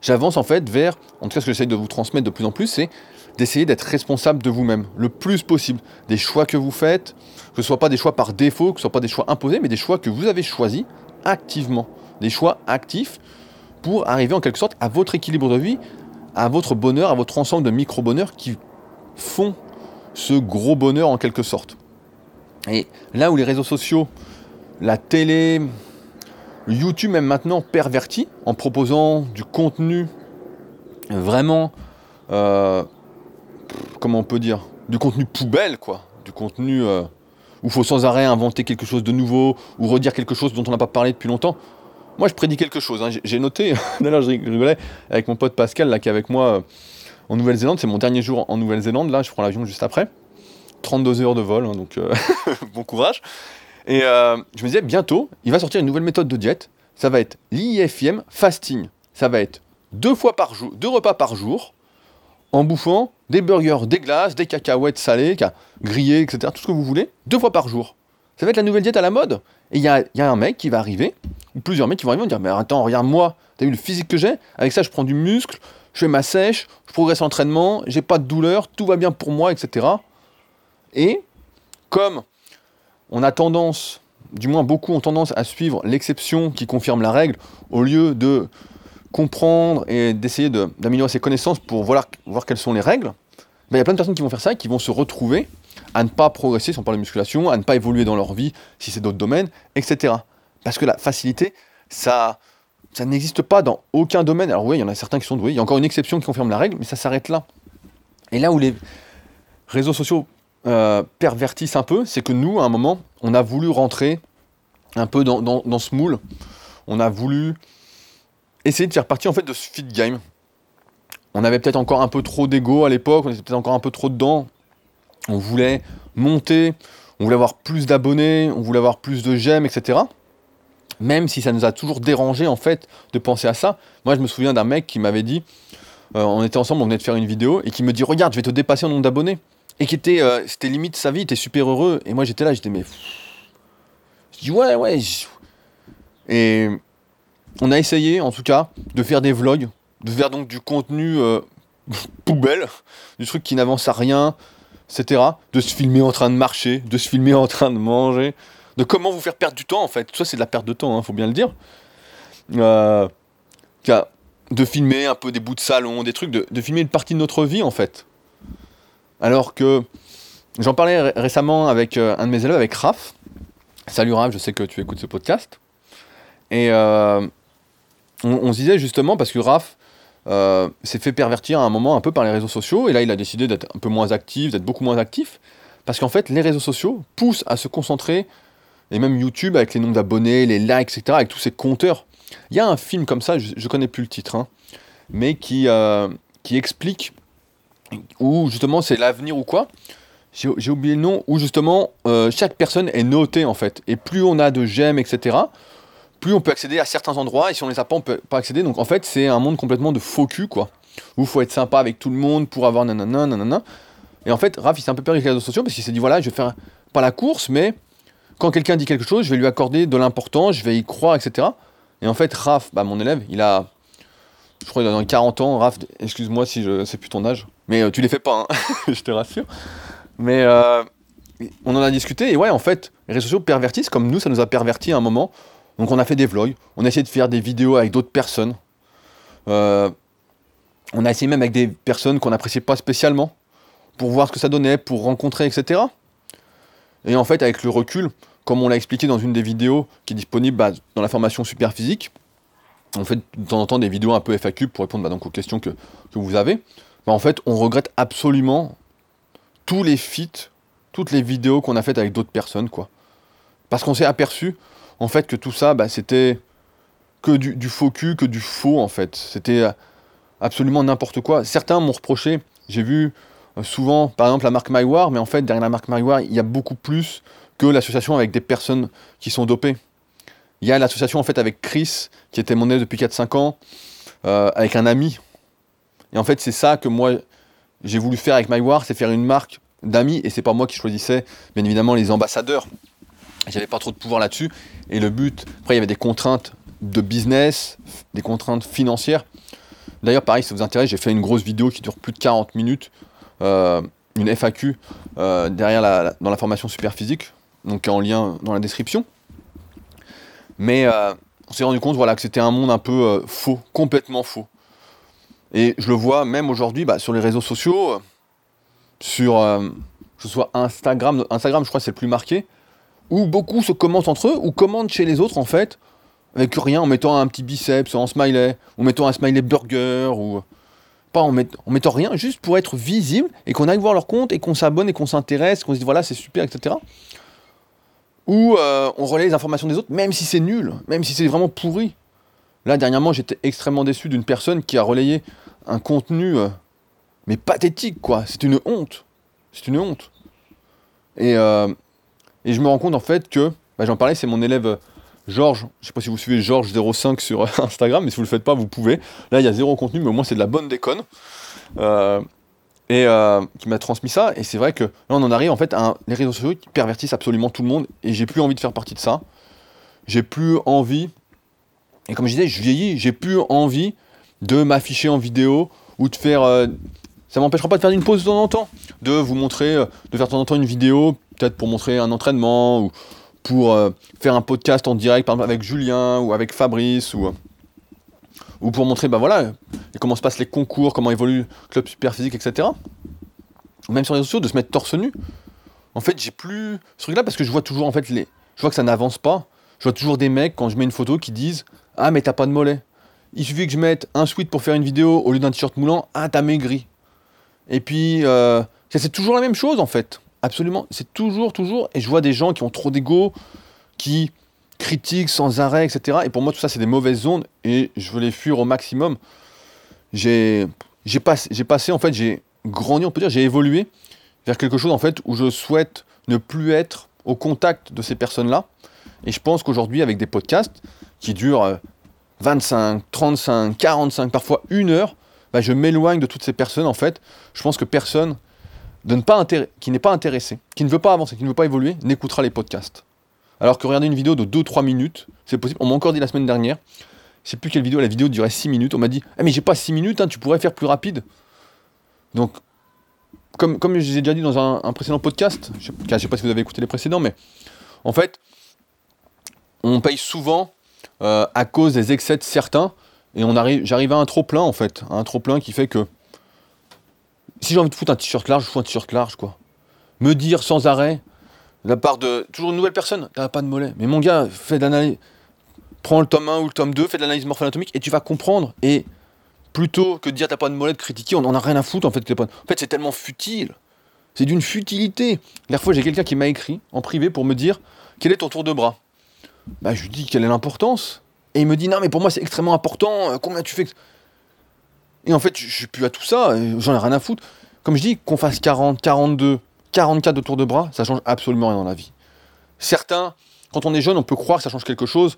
J'avance en fait vers, en tout cas ce que j'essaye de vous transmettre de plus en plus, c'est d'essayer d'être responsable de vous-même le plus possible. Des choix que vous faites, que ce ne soit pas des choix par défaut, que ce ne soit pas des choix imposés, mais des choix que vous avez choisis activement. Des choix actifs pour arriver en quelque sorte à votre équilibre de vie, à votre bonheur, à votre ensemble de micro-bonheurs qui font ce gros bonheur en quelque sorte. Et là où les réseaux sociaux, la télé, YouTube même maintenant perverti en proposant du contenu vraiment, euh, comment on peut dire, du contenu poubelle quoi, du contenu euh, où il faut sans arrêt inventer quelque chose de nouveau ou redire quelque chose dont on n'a pas parlé depuis longtemps. Moi, je prédis quelque chose. Hein. J'ai noté, d'ailleurs, je rigolais avec mon pote Pascal, là, qui est avec moi euh, en Nouvelle-Zélande. C'est mon dernier jour en Nouvelle-Zélande. Là, je prends l'avion juste après. 32 heures de vol, hein, donc euh, bon courage. Et euh, je me disais, bientôt, il va sortir une nouvelle méthode de diète. Ça va être l'IFM fasting. Ça va être deux fois par jour, deux repas par jour, en bouffant des burgers, des glaces, des cacahuètes salées, grillées, etc. Tout ce que vous voulez, deux fois par jour. Ça va être la nouvelle diète à la mode. Et il y a, un mec qui va arriver, ou plusieurs mecs qui vont arriver et dire Mais attends, regarde moi, t'as vu le physique que j'ai? Avec ça, je prends du muscle, je fais ma sèche, je progresse en entraînement, j'ai pas de douleur, tout va bien pour moi, etc. Et comme on a tendance, du moins beaucoup ont tendance à suivre l'exception qui confirme la règle, au lieu de comprendre et d'essayer d'améliorer ses connaissances pour voir, voir quelles sont les règles, ben, il y a plein de personnes qui vont faire ça qui vont se retrouver à ne pas progresser si on parle de musculation, à ne pas évoluer dans leur vie si c'est d'autres domaines, etc. Parce que la facilité, ça, ça n'existe pas dans aucun domaine. Alors oui, il y en a certains qui sont doués, il y a encore une exception qui confirme la règle, mais ça s'arrête là. Et là où les réseaux sociaux euh, pervertissent un peu, c'est que nous, à un moment, on a voulu rentrer un peu dans, dans, ce moule. On a voulu essayer de faire partie en fait de ce feed game. On avait peut-être encore un peu trop d'ego à l'époque, on était peut-être encore un peu trop dedans. On voulait monter, on voulait avoir plus d'abonnés, on voulait avoir plus de j'aime, etc. Même si ça nous a toujours dérangé en fait de penser à ça. Moi je me souviens d'un mec qui m'avait dit, euh, on était ensemble, on venait de faire une vidéo, et qui me dit regarde, je vais te dépasser en nombre d'abonnés. Et qui était, euh, c'était limite sa vie, il était super heureux. Et moi j'étais là, j'étais mais... Je dis ouais, ouais. Et on a essayé en tout cas de faire des vlogs, de faire donc du contenu euh, poubelle, du truc qui n'avance à rien, De se filmer en train de marcher, de se filmer en train de manger, de comment vous faire perdre du temps en fait. Ça c'est de la perte de temps, il hein, faut bien le dire. Euh, de filmer un peu des bouts de salon, des trucs, de, de, filmer une partie de notre vie en fait. Alors que j'en parlais récemment avec euh, un de mes élèves, avec Raph. Salut Raph, je sais que tu écoutes ce podcast. Et on, se disait justement, parce que Raph euh, s'est fait pervertir à un moment un peu par les réseaux sociaux, et là il a décidé d'être un peu moins actif, d'être beaucoup moins actif, parce qu'en fait les réseaux sociaux poussent à se concentrer, et même YouTube avec les nombres d'abonnés, les likes, etc., avec tous ces compteurs. Il y a un film comme ça, je, ne connais plus le titre, hein, mais qui, euh, qui explique, où justement c'est l'avenir ou quoi, j'ai oublié le nom, où justement euh, chaque personne est notée en fait, et plus on a de j'aime, etc., plus on peut accéder à certains endroits, et si on les a pas, on peut pas accéder. Donc en fait, c'est un monde complètement de faux cul, quoi. Où faut être sympa avec tout le monde pour avoir nanana, nanana. Et en fait, Raph, il s'est un peu perdu avec les réseaux sociaux parce qu'il s'est dit, voilà, je vais faire pas la course, mais quand quelqu'un dit quelque chose, je vais lui accorder de l'importance, je vais y croire, etc. Et en fait, Raph, bah, mon élève, il a, je crois, il a dans 40 ans. Raph, excuse-moi si je sais plus ton âge, mais euh, tu les fais pas, hein, je te rassure. Mais euh, on en a discuté, et ouais, en fait, les réseaux sociaux pervertissent comme nous, ça nous a perverti à un moment. Donc on a fait des vlogs, on a essayé de faire des vidéos avec d'autres personnes. Euh, on a essayé même avec des personnes qu'on n'appréciait pas spécialement, pour voir ce que ça donnait, pour rencontrer, etc. Et en fait, avec le recul, comme on l'a expliqué dans une des vidéos qui est disponible bah, dans la formation super physique, on fait de temps en temps des vidéos un peu FAQ pour répondre bah, donc aux questions que, vous avez. Bah, en fait, on regrette absolument tous les feats, toutes les vidéos qu'on a faites avec d'autres personnes, quoi. Parce qu'on s'est aperçu en fait que tout ça, bah, c'était que du, faux cul, que du faux en fait. C'était euh, absolument n'importe quoi. Certains m'ont reproché, j'ai vu euh, souvent par exemple la marque MyWar, mais en fait derrière la marque MyWar, il y a beaucoup plus que l'association avec des personnes qui sont dopées. Il y a l'association en fait avec Chris, qui était mon élève depuis 4-5 ans, euh, avec un ami. Et en fait c'est ça que moi j'ai voulu faire avec MyWar, c'est faire une marque d'amis, et c'est pas moi qui choisissais bien évidemment les ambassadeurs. J'avais pas trop de pouvoir là-dessus. Et le but, après, il y avait des contraintes de business, des contraintes financières. D'ailleurs, pareil, si ça vous intéresse, j'ai fait une grosse vidéo qui dure plus de 40 minutes, euh, une FAQ euh, derrière la, dans la formation super physique, donc en lien dans la description. Mais euh, on s'est rendu compte voilà, que c'était un monde un peu faux, complètement faux. Et je le vois même aujourd'hui bah, sur les réseaux sociaux, sur que ce soit Instagram, Instagram je crois c'est le plus marqué, où beaucoup se commentent entre eux, ou commandent chez les autres en fait, avec rien, en mettant un petit biceps, en smiley, ou mettant un smiley burger, ou pas en, mettant rien, juste pour être visible, et qu'on aille voir leur compte, et qu'on s'abonne, et qu'on s'intéresse, qu'on se dit voilà c'est super, etc. Ou euh, on relaie les informations des autres, même si c'est nul, même si c'est vraiment pourri. Là, dernièrement, j'étais extrêmement déçu d'une personne qui a relayé un contenu, euh, mais pathétique, quoi. C'est une honte. C'est une honte. Et, euh, et je me rends compte en fait que, bah, j'en parlais, c'est mon élève euh, Georges, je sais pas si vous suivez Georges05 sur euh, Instagram, mais si vous le faites pas, vous pouvez. Là, il y a zéro contenu, mais au moins c'est de la bonne déconne. Euh, et qui m'a transmis ça. Et c'est vrai que là, on en arrive en fait à les réseaux sociaux qui pervertissent absolument tout le monde. Et j'ai plus envie de faire partie de ça. j'ai plus envie, et comme je disais, je vieillis, j'ai plus envie de m'afficher en vidéo ou de faire. Euh, ça m'empêchera pas de faire une pause de temps en temps, de vous montrer, de faire de temps en temps une vidéo, peut-être pour montrer un entraînement ou pour euh, faire un podcast en direct, par exemple avec Julien ou avec Fabrice ou, ou pour montrer, bah voilà, comment se passent les concours, comment évolue club super physique, etc. Même sur les réseaux sociaux, de se mettre torse nu. En fait, j'ai plus ce truc-là parce que je vois toujours, en fait, les, je vois que ça n'avance pas. Je vois toujours des mecs quand je mets une photo qui disent Ah, mais t'as pas de mollet. Il suffit que je mette un sweat pour faire une vidéo au lieu d'un t-shirt moulant. Ah, t'as maigri. Et puis, euh, c'est toujours la même chose en fait. Absolument. C'est toujours, toujours. Et je vois des gens qui ont trop d'ego, qui critiquent sans arrêt, etc. Et pour moi, tout ça, c'est des mauvaises ondes et je veux les fuir au maximum. J'ai passé, en fait, j'ai grandi, on peut dire, j'ai évolué vers quelque chose en fait où je souhaite ne plus être au contact de ces personnes-là. Et je pense qu'aujourd'hui, avec des podcasts qui durent 25, 35, 45, parfois une heure, bah, je m'éloigne de toutes ces personnes en fait. Je pense que personne de ne pas qui n'est pas intéressé, qui ne veut pas avancer, qui ne veut pas évoluer, n'écoutera les podcasts. Alors que regarder une vidéo de 2-3 minutes, c'est possible. On m'a encore dit la semaine dernière, je sais plus quelle vidéo, la vidéo durait 6 minutes, on m'a dit ah, mais j'ai pas 6 minutes, hein, tu pourrais faire plus rapide. Donc, comme, comme je vous ai déjà dit dans un, précédent podcast, je ne sais pas si vous avez écouté les précédents, mais en fait, on paye souvent euh, à cause des excès de certains, et j'arrive à un trop plein en fait, un trop plein qui fait que si j'ai envie de foutre un t-shirt large, je fous un t-shirt large quoi. Me dire sans arrêt, la part de toujours une nouvelle personne, t'as pas de mollet. Mais mon gars, fais de l'analyse, prends le tome 1 ou le tome 2, fais de l'analyse morpho-anatomique et tu vas comprendre. Et plutôt que de dire t'as pas de mollet, de critiquer, on en a rien à foutre en fait. En fait, c'est tellement futile. C'est d'une futilité. La fois, j'ai quelqu'un qui m'a écrit en privé pour me dire quel est ton tour de bras? Bah, je lui dis quelle est l'importance? Et il me dit non, mais pour moi, c'est extrêmement important. Euh, combien tu fais Et en fait, je suis plus à tout ça. J'en ai rien à foutre. Comme je dis, qu'on fasse 40, 42, 44 de tour de bras, ça change absolument rien dans la vie. Certains, quand on est jeune, on peut croire que ça change quelque chose.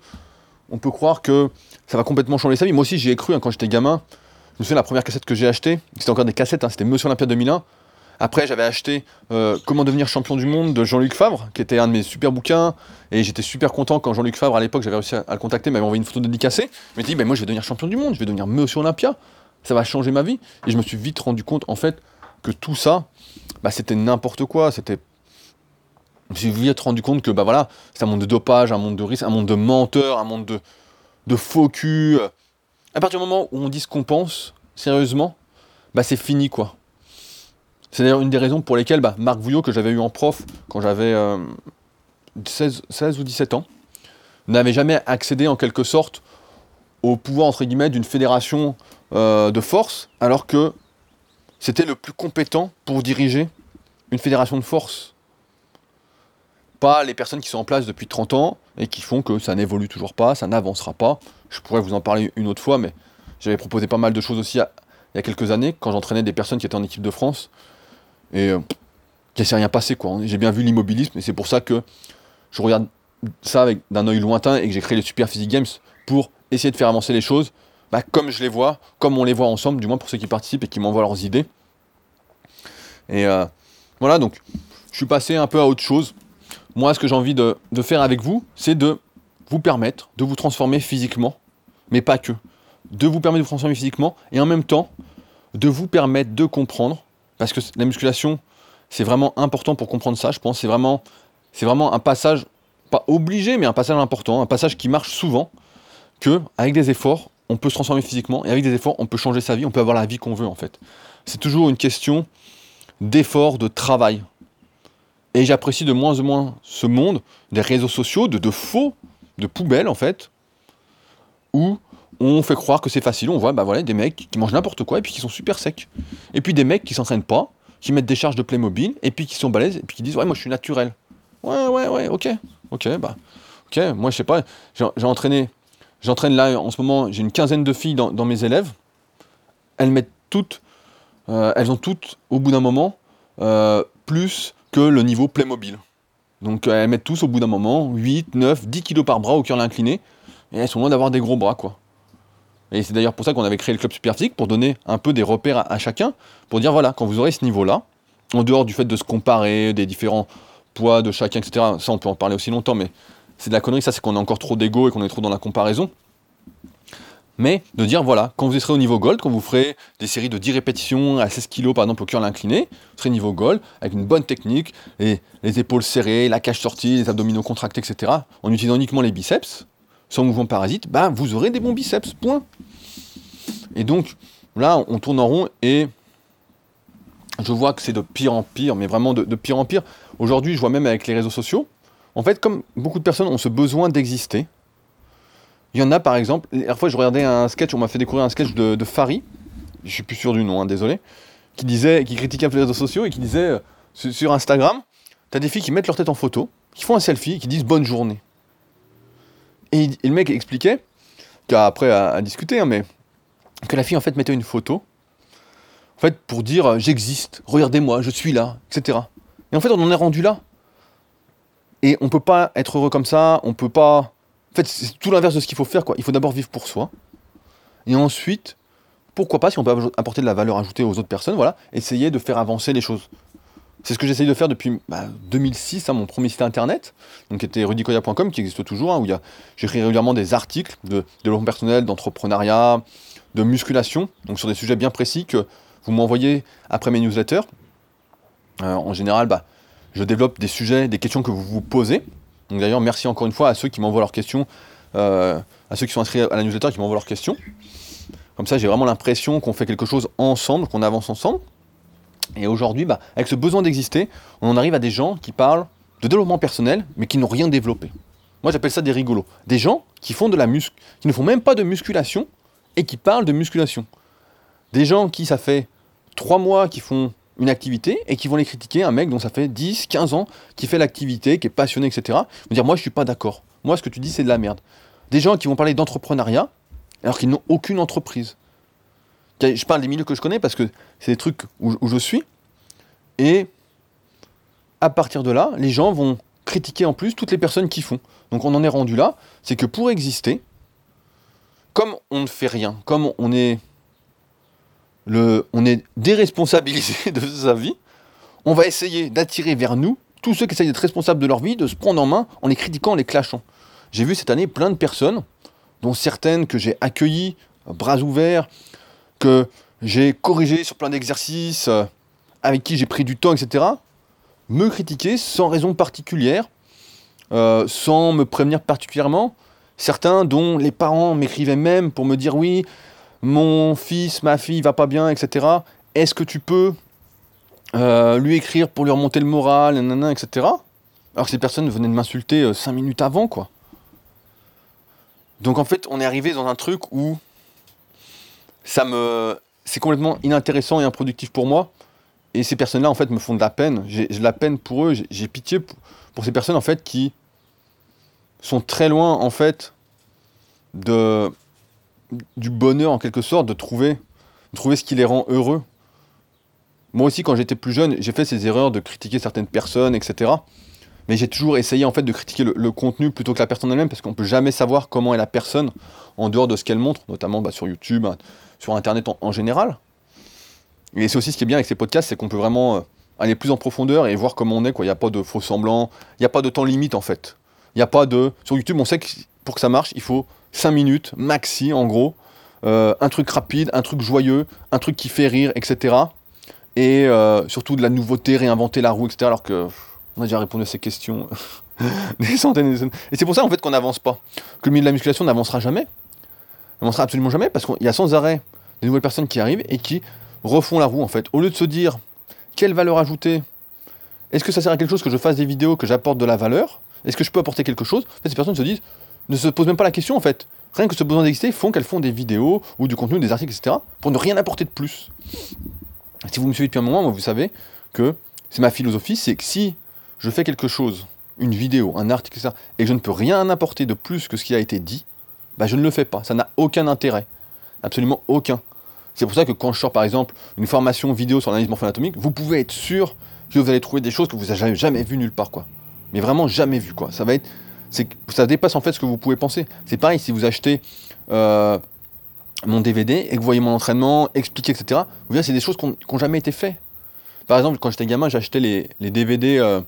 On peut croire que ça va complètement changer sa vie. Moi aussi, j'y ai cru hein, quand j'étais gamin. Je me souviens, la première cassette que j'ai achetée, c'était encore des cassettes, hein, c'était Monsieur Olympia 2001. Après, j'avais acheté euh, Comment devenir champion du monde de Jean-Luc Favre, qui était un de mes super bouquins. Et j'étais super content quand Jean-Luc Favre, à l'époque, j'avais réussi à, le contacter, m'avait envoyé une photo dédicacée. Je me dit, ben, moi, je vais devenir champion du monde, je vais devenir Monsieur Olympia. Ça va changer ma vie. Et je me suis vite rendu compte, en fait, que tout ça, bah, c'était n'importe quoi. C'était. Je me suis vite rendu compte que, bah voilà, c'est un monde de dopage, un monde de risque, un monde de menteurs, un monde de, de faux cul. À partir du moment où on dit ce qu'on pense, sérieusement, bah c'est fini, quoi. C'est d'ailleurs une des raisons pour lesquelles bah, Marc Vouillot, que j'avais eu en prof quand j'avais 16, euh, ou 17 ans, n'avait jamais accédé en quelque sorte au pouvoir entre guillemets d'une fédération euh, de force, alors que c'était le plus compétent pour diriger une fédération de force. Pas les personnes qui sont en place depuis 30 ans et qui font que ça n'évolue toujours pas, ça n'avancera pas. Je pourrais vous en parler une autre fois, mais j'avais proposé pas mal de choses aussi il y a quelques années, quand j'entraînais des personnes qui étaient en équipe de France. Et euh, ne s'est rien passé, quoi. J'ai bien vu l'immobilisme, et c'est pour ça que je regarde ça avec d'un œil lointain et que j'ai créé les Super Physique Games pour essayer de faire avancer les choses bah, comme je les vois, comme on les voit ensemble, du moins pour ceux qui participent et qui m'envoient leurs idées. Et euh, voilà, donc je suis passé un peu à autre chose. Moi, ce que j'ai envie de, faire avec vous, c'est de vous permettre de vous transformer physiquement, mais pas que. De vous permettre de vous transformer physiquement et en même temps de vous permettre de comprendre parce que la musculation, c'est vraiment important pour comprendre ça, je pense. C'est vraiment, c'est vraiment un passage, pas obligé, mais un passage important, un passage qui marche souvent, que avec des efforts, on peut se transformer physiquement, et avec des efforts, on peut changer sa vie, on peut avoir la vie qu'on veut en fait. C'est toujours une question d'effort, de travail. Et j'apprécie de moins en moins ce monde des réseaux sociaux, de, de faux, de poubelles en fait, où on fait croire que c'est facile, on voit bah voilà, des mecs qui mangent n'importe quoi et puis qui sont super secs. Et puis des mecs qui s'entraînent pas, qui mettent des charges de Playmobil et puis qui sont balèzes et puis qui disent ouais moi je suis naturel. Ouais ouais ouais ok ok bah ok moi je sais pas j'ai entraîné j'entraîne là en ce moment j'ai une quinzaine de filles dans, mes élèves elles mettent toutes euh, elles ont toutes au bout d'un moment euh, plus que le niveau Playmobil. Donc elles mettent tous au bout d'un moment 8, 9, 10 kilos par bras au cœur incliné et elles sont loin d'avoir des gros bras quoi. Et c'est d'ailleurs pour ça qu'on avait créé le club Superphysique, pour donner un peu des repères à, chacun, pour dire voilà, quand vous aurez ce niveau-là, en dehors du fait de se comparer, des différents poids de chacun, etc., ça on peut en parler aussi longtemps, mais c'est de la connerie, ça c'est qu'on a encore trop d'ego et qu'on est trop dans la comparaison. Mais de dire, voilà, quand vous serez au niveau gold, quand vous ferez des séries de 10 répétitions à 16 kg par exemple au curl incliné, vous serez niveau gold, avec une bonne technique, et les épaules serrées, la cage sortie, les abdominaux contractés, etc., en utilisant uniquement les biceps, sans mouvement parasite, bah, vous aurez des bons biceps, point. Et donc, là, on tourne en rond et je vois que c'est de pire en pire, mais vraiment de, de pire en pire. Aujourd'hui, je vois même avec les réseaux sociaux, en fait, comme beaucoup de personnes ont ce besoin d'exister, il y en a par exemple, la dernière fois je regardais un sketch, on m'a fait découvrir un sketch de, de Fari, je suis plus sûr du nom, hein, désolé, qui disait, qui critiquait un peu les réseaux sociaux et qui disait euh, sur, Instagram, t'as des filles qui mettent leur tête en photo, qui font un selfie et qui disent bonne journée. Et, le mec expliquait, qu'après à, à discuter, hein, mais que la fille en fait mettait une photo, en fait pour dire euh, j'existe, regardez-moi, je suis là, etc. Et en fait on en est rendu là. Et on peut pas être heureux comme ça, on peut pas. En fait, c'est tout l'inverse de ce qu'il faut faire, quoi. Il faut d'abord vivre pour soi. Et ensuite, pourquoi pas, si on peut apporter de la valeur ajoutée aux autres personnes, voilà, essayer de faire avancer les choses. C'est ce que j'essaye de faire depuis bah, 2006, hein, mon premier site internet, donc qui était rudicoya.com, qui existe toujours, hein, où j'écris régulièrement des articles de développement personnel, d'entrepreneuriat, de musculation, donc sur des sujets bien précis que vous m'envoyez après mes newsletters. Euh, en général, bah, je développe des sujets, des questions que vous vous posez. Donc d'ailleurs, merci encore une fois à ceux qui m'envoient leurs questions, euh, à ceux qui sont inscrits à la newsletter qui m'envoient leurs questions. Comme ça, j'ai vraiment l'impression qu'on fait quelque chose ensemble, qu'on avance ensemble. Et aujourd'hui, bah, avec ce besoin d'exister, on en arrive à des gens qui parlent de développement personnel, mais qui n'ont rien développé. Moi, j'appelle ça des rigolos. Des gens qui font de la mus, qui ne font même pas de musculation et qui parlent de musculation. Des gens qui, ça fait trois mois qui font une activité et qui vont les critiquer, un mec dont ça fait 10, 15 ans, qui fait l'activité, qui est passionné, etc. Vont dire, moi, je suis pas d'accord. Moi, ce que tu dis, c'est de la merde. Des gens qui vont parler d'entrepreneuriat alors qu'ils n'ont aucune entreprise. Je parle des milieux que je connais parce que c'est des trucs où, où je suis. Et à partir de là, les gens vont critiquer en plus toutes les personnes qui font. Donc on en est rendu là, c'est que pour exister, comme on ne fait rien, comme on est, on est déresponsabilisé de sa vie, on va essayer d'attirer vers nous tous ceux qui essayent d'être responsables de leur vie, de se prendre en main en les critiquant, en les clashant. J'ai vu cette année plein de personnes, dont certaines que j'ai accueillies, bras ouverts, que j'ai corrigées sur plein d'exercices, euh, avec qui j'ai pris du temps, etc., me critiquer sans raison particulière, euh, sans me prévenir particulièrement. Certains dont les parents m'écrivaient même pour me dire oui, mon fils, ma fille va pas bien, etc. Est-ce que tu peux euh, lui écrire pour lui remonter le moral, nanana, etc. Alors ces personnes venaient de m'insulter euh, cinq minutes avant, quoi. Donc en fait, on est arrivé dans un truc où ça me, c'est complètement inintéressant et improductif pour moi. Et ces personnes-là, en fait, me font de la peine. J'ai de la peine pour eux. J'ai pitié pour ces personnes, en fait, qui sont très loin, en fait, de du bonheur, en quelque sorte, de trouver, de trouver ce qui les rend heureux. Moi aussi, quand j'étais plus jeune, j'ai fait ces erreurs de critiquer certaines personnes, etc. Mais j'ai toujours essayé, en fait, de critiquer le, contenu plutôt que la personne elle-même, parce qu'on peut jamais savoir comment est la personne en dehors de ce qu'elle montre, notamment bah, sur YouTube, hein, sur Internet en- général. Et c'est aussi ce qui est bien avec ces podcasts, c'est qu'on peut vraiment euh, aller plus en profondeur et voir comment on est. Il n'y a pas de faux semblants, il n'y a pas de temps limite en fait. Il n'y a pas de. Sur YouTube, on sait que pour que ça marche, il faut 5 minutes, maxi en gros. Euh, un truc rapide, un truc joyeux, un truc qui fait rire, etc. Et euh, surtout de la nouveauté, réinventer la roue, etc. Alors que on a déjà répondu à ces questions des centaines et des centaines. Et c'est pour ça en fait qu'on n'avance pas. Que le milieu de la musculation n'avancera jamais. N'avancera absolument jamais parce qu'il y a sans arrêt des nouvelles personnes qui arrivent et qui refont la roue en fait. Au lieu de se dire quelle valeur ajouter, est-ce que ça sert à quelque chose que je fasse des vidéos, que j'apporte de la valeur? Est-ce que je peux apporter quelque chose? En fait, Ces personnes se disent, ne se posent même pas la question en fait. Rien que ce besoin d'exister font qu'elles font des vidéos ou du contenu, des articles, etc. pour ne rien apporter de plus. Si vous me suivez depuis un moment, vous savez que c'est ma philosophie, c'est que si je fais quelque chose, une vidéo, un article, etc., et que je ne peux rien apporter de plus que ce qui a été dit, bah, je ne le fais pas. Ça n'a aucun intérêt. Absolument aucun. C'est pour ça que quand je sors par exemple une formation vidéo sur l'analyse morpho-anatomique, vous pouvez être sûr que vous allez trouver des choses que vous n'avez jamais, jamais vues nulle part. Quoi. Mais vraiment jamais vues. Quoi. Ça, va être, c'est, ça dépasse en fait ce que vous pouvez penser. C'est pareil si vous achetez euh, mon DVD et que vous voyez mon entraînement expliqué, etc. Vous verrez, c'est des choses qui n'ont jamais été faites. Par exemple, quand j'étais gamin, j'achetais les, DVD euh,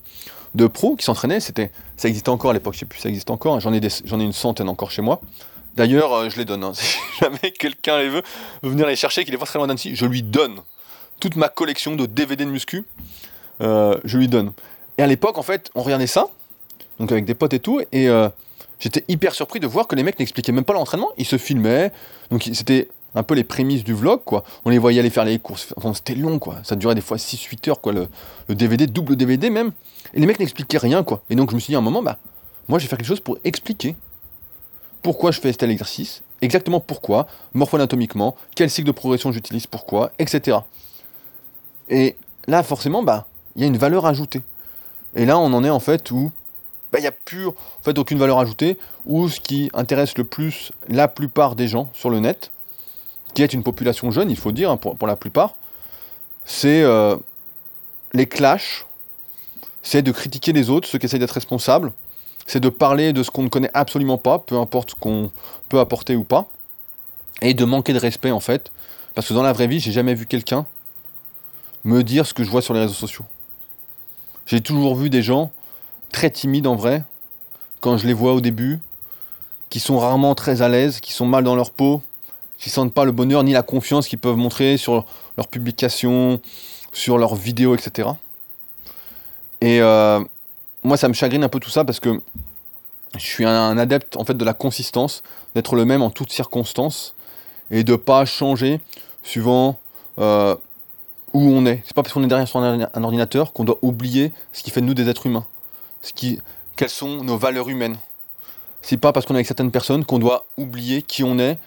de pros qui s'entraînaient. C'était, ça existait encore à l'époque, je sais plus, ça existe encore. Hein. J'en ai, j'en ai une centaine encore chez moi. D'ailleurs, euh, je les donne. Hein. Si jamais quelqu'un les veut, veut venir les chercher, qu'il est pas très loin d'Annecy, je lui donne toute ma collection de DVD de muscu. Je lui donne. Et à l'époque, en fait, on regardait ça, donc avec des potes et tout, et euh, j'étais hyper surpris de voir que les mecs n'expliquaient même pas l'entraînement. Ils se filmaient, donc c'était un peu les prémices du vlog, quoi. On les voyait aller faire les courses. Enfin, c'était long, quoi. Ça durait des fois 6-8 heures, quoi, le, DVD, double DVD même. Et les mecs n'expliquaient rien, quoi. Et donc je me suis dit à un moment, bah, moi je vais faire quelque chose pour expliquer pourquoi je fais tel exercice, exactement pourquoi, morpho-anatomiquement, quel cycle de progression j'utilise, pourquoi, etc. Et là, forcément, bah, il y a une valeur ajoutée. Et là, on en est en fait où il n'y a plus en fait, aucune valeur ajoutée, où ce qui intéresse le plus la plupart des gens sur le net, qui est une population jeune, il faut dire, hein, pour, la plupart, c'est euh, les clashs, c'est de critiquer les autres, ceux qui essayent d'être responsables, c'est de parler de ce qu'on ne connaît absolument pas, peu importe ce qu'on peut apporter ou pas, et de manquer de respect en fait, parce que dans la vraie vie, j'ai jamais vu quelqu'un me dire ce que je vois sur les réseaux sociaux. J'ai toujours vu des gens très timides en vrai, quand je les vois au début, qui sont rarement très à l'aise, qui sont mal dans leur peau, qui sentent pas le bonheur ni la confiance qu'ils peuvent montrer sur leurs publications, sur leurs vidéos, etc. Et euh, moi, ça me chagrine un peu tout ça parce que je suis un, adepte en fait de la consistance, d'être le même en toutes circonstances et de pas changer suivant euh, où on est. C'est pas parce qu'on est derrière un, ordinateur qu'on doit oublier ce qui fait de nous des êtres humains, quelles sont nos valeurs humaines? C'est pas parce qu'on est avec certaines personnes qu'on doit oublier qui on est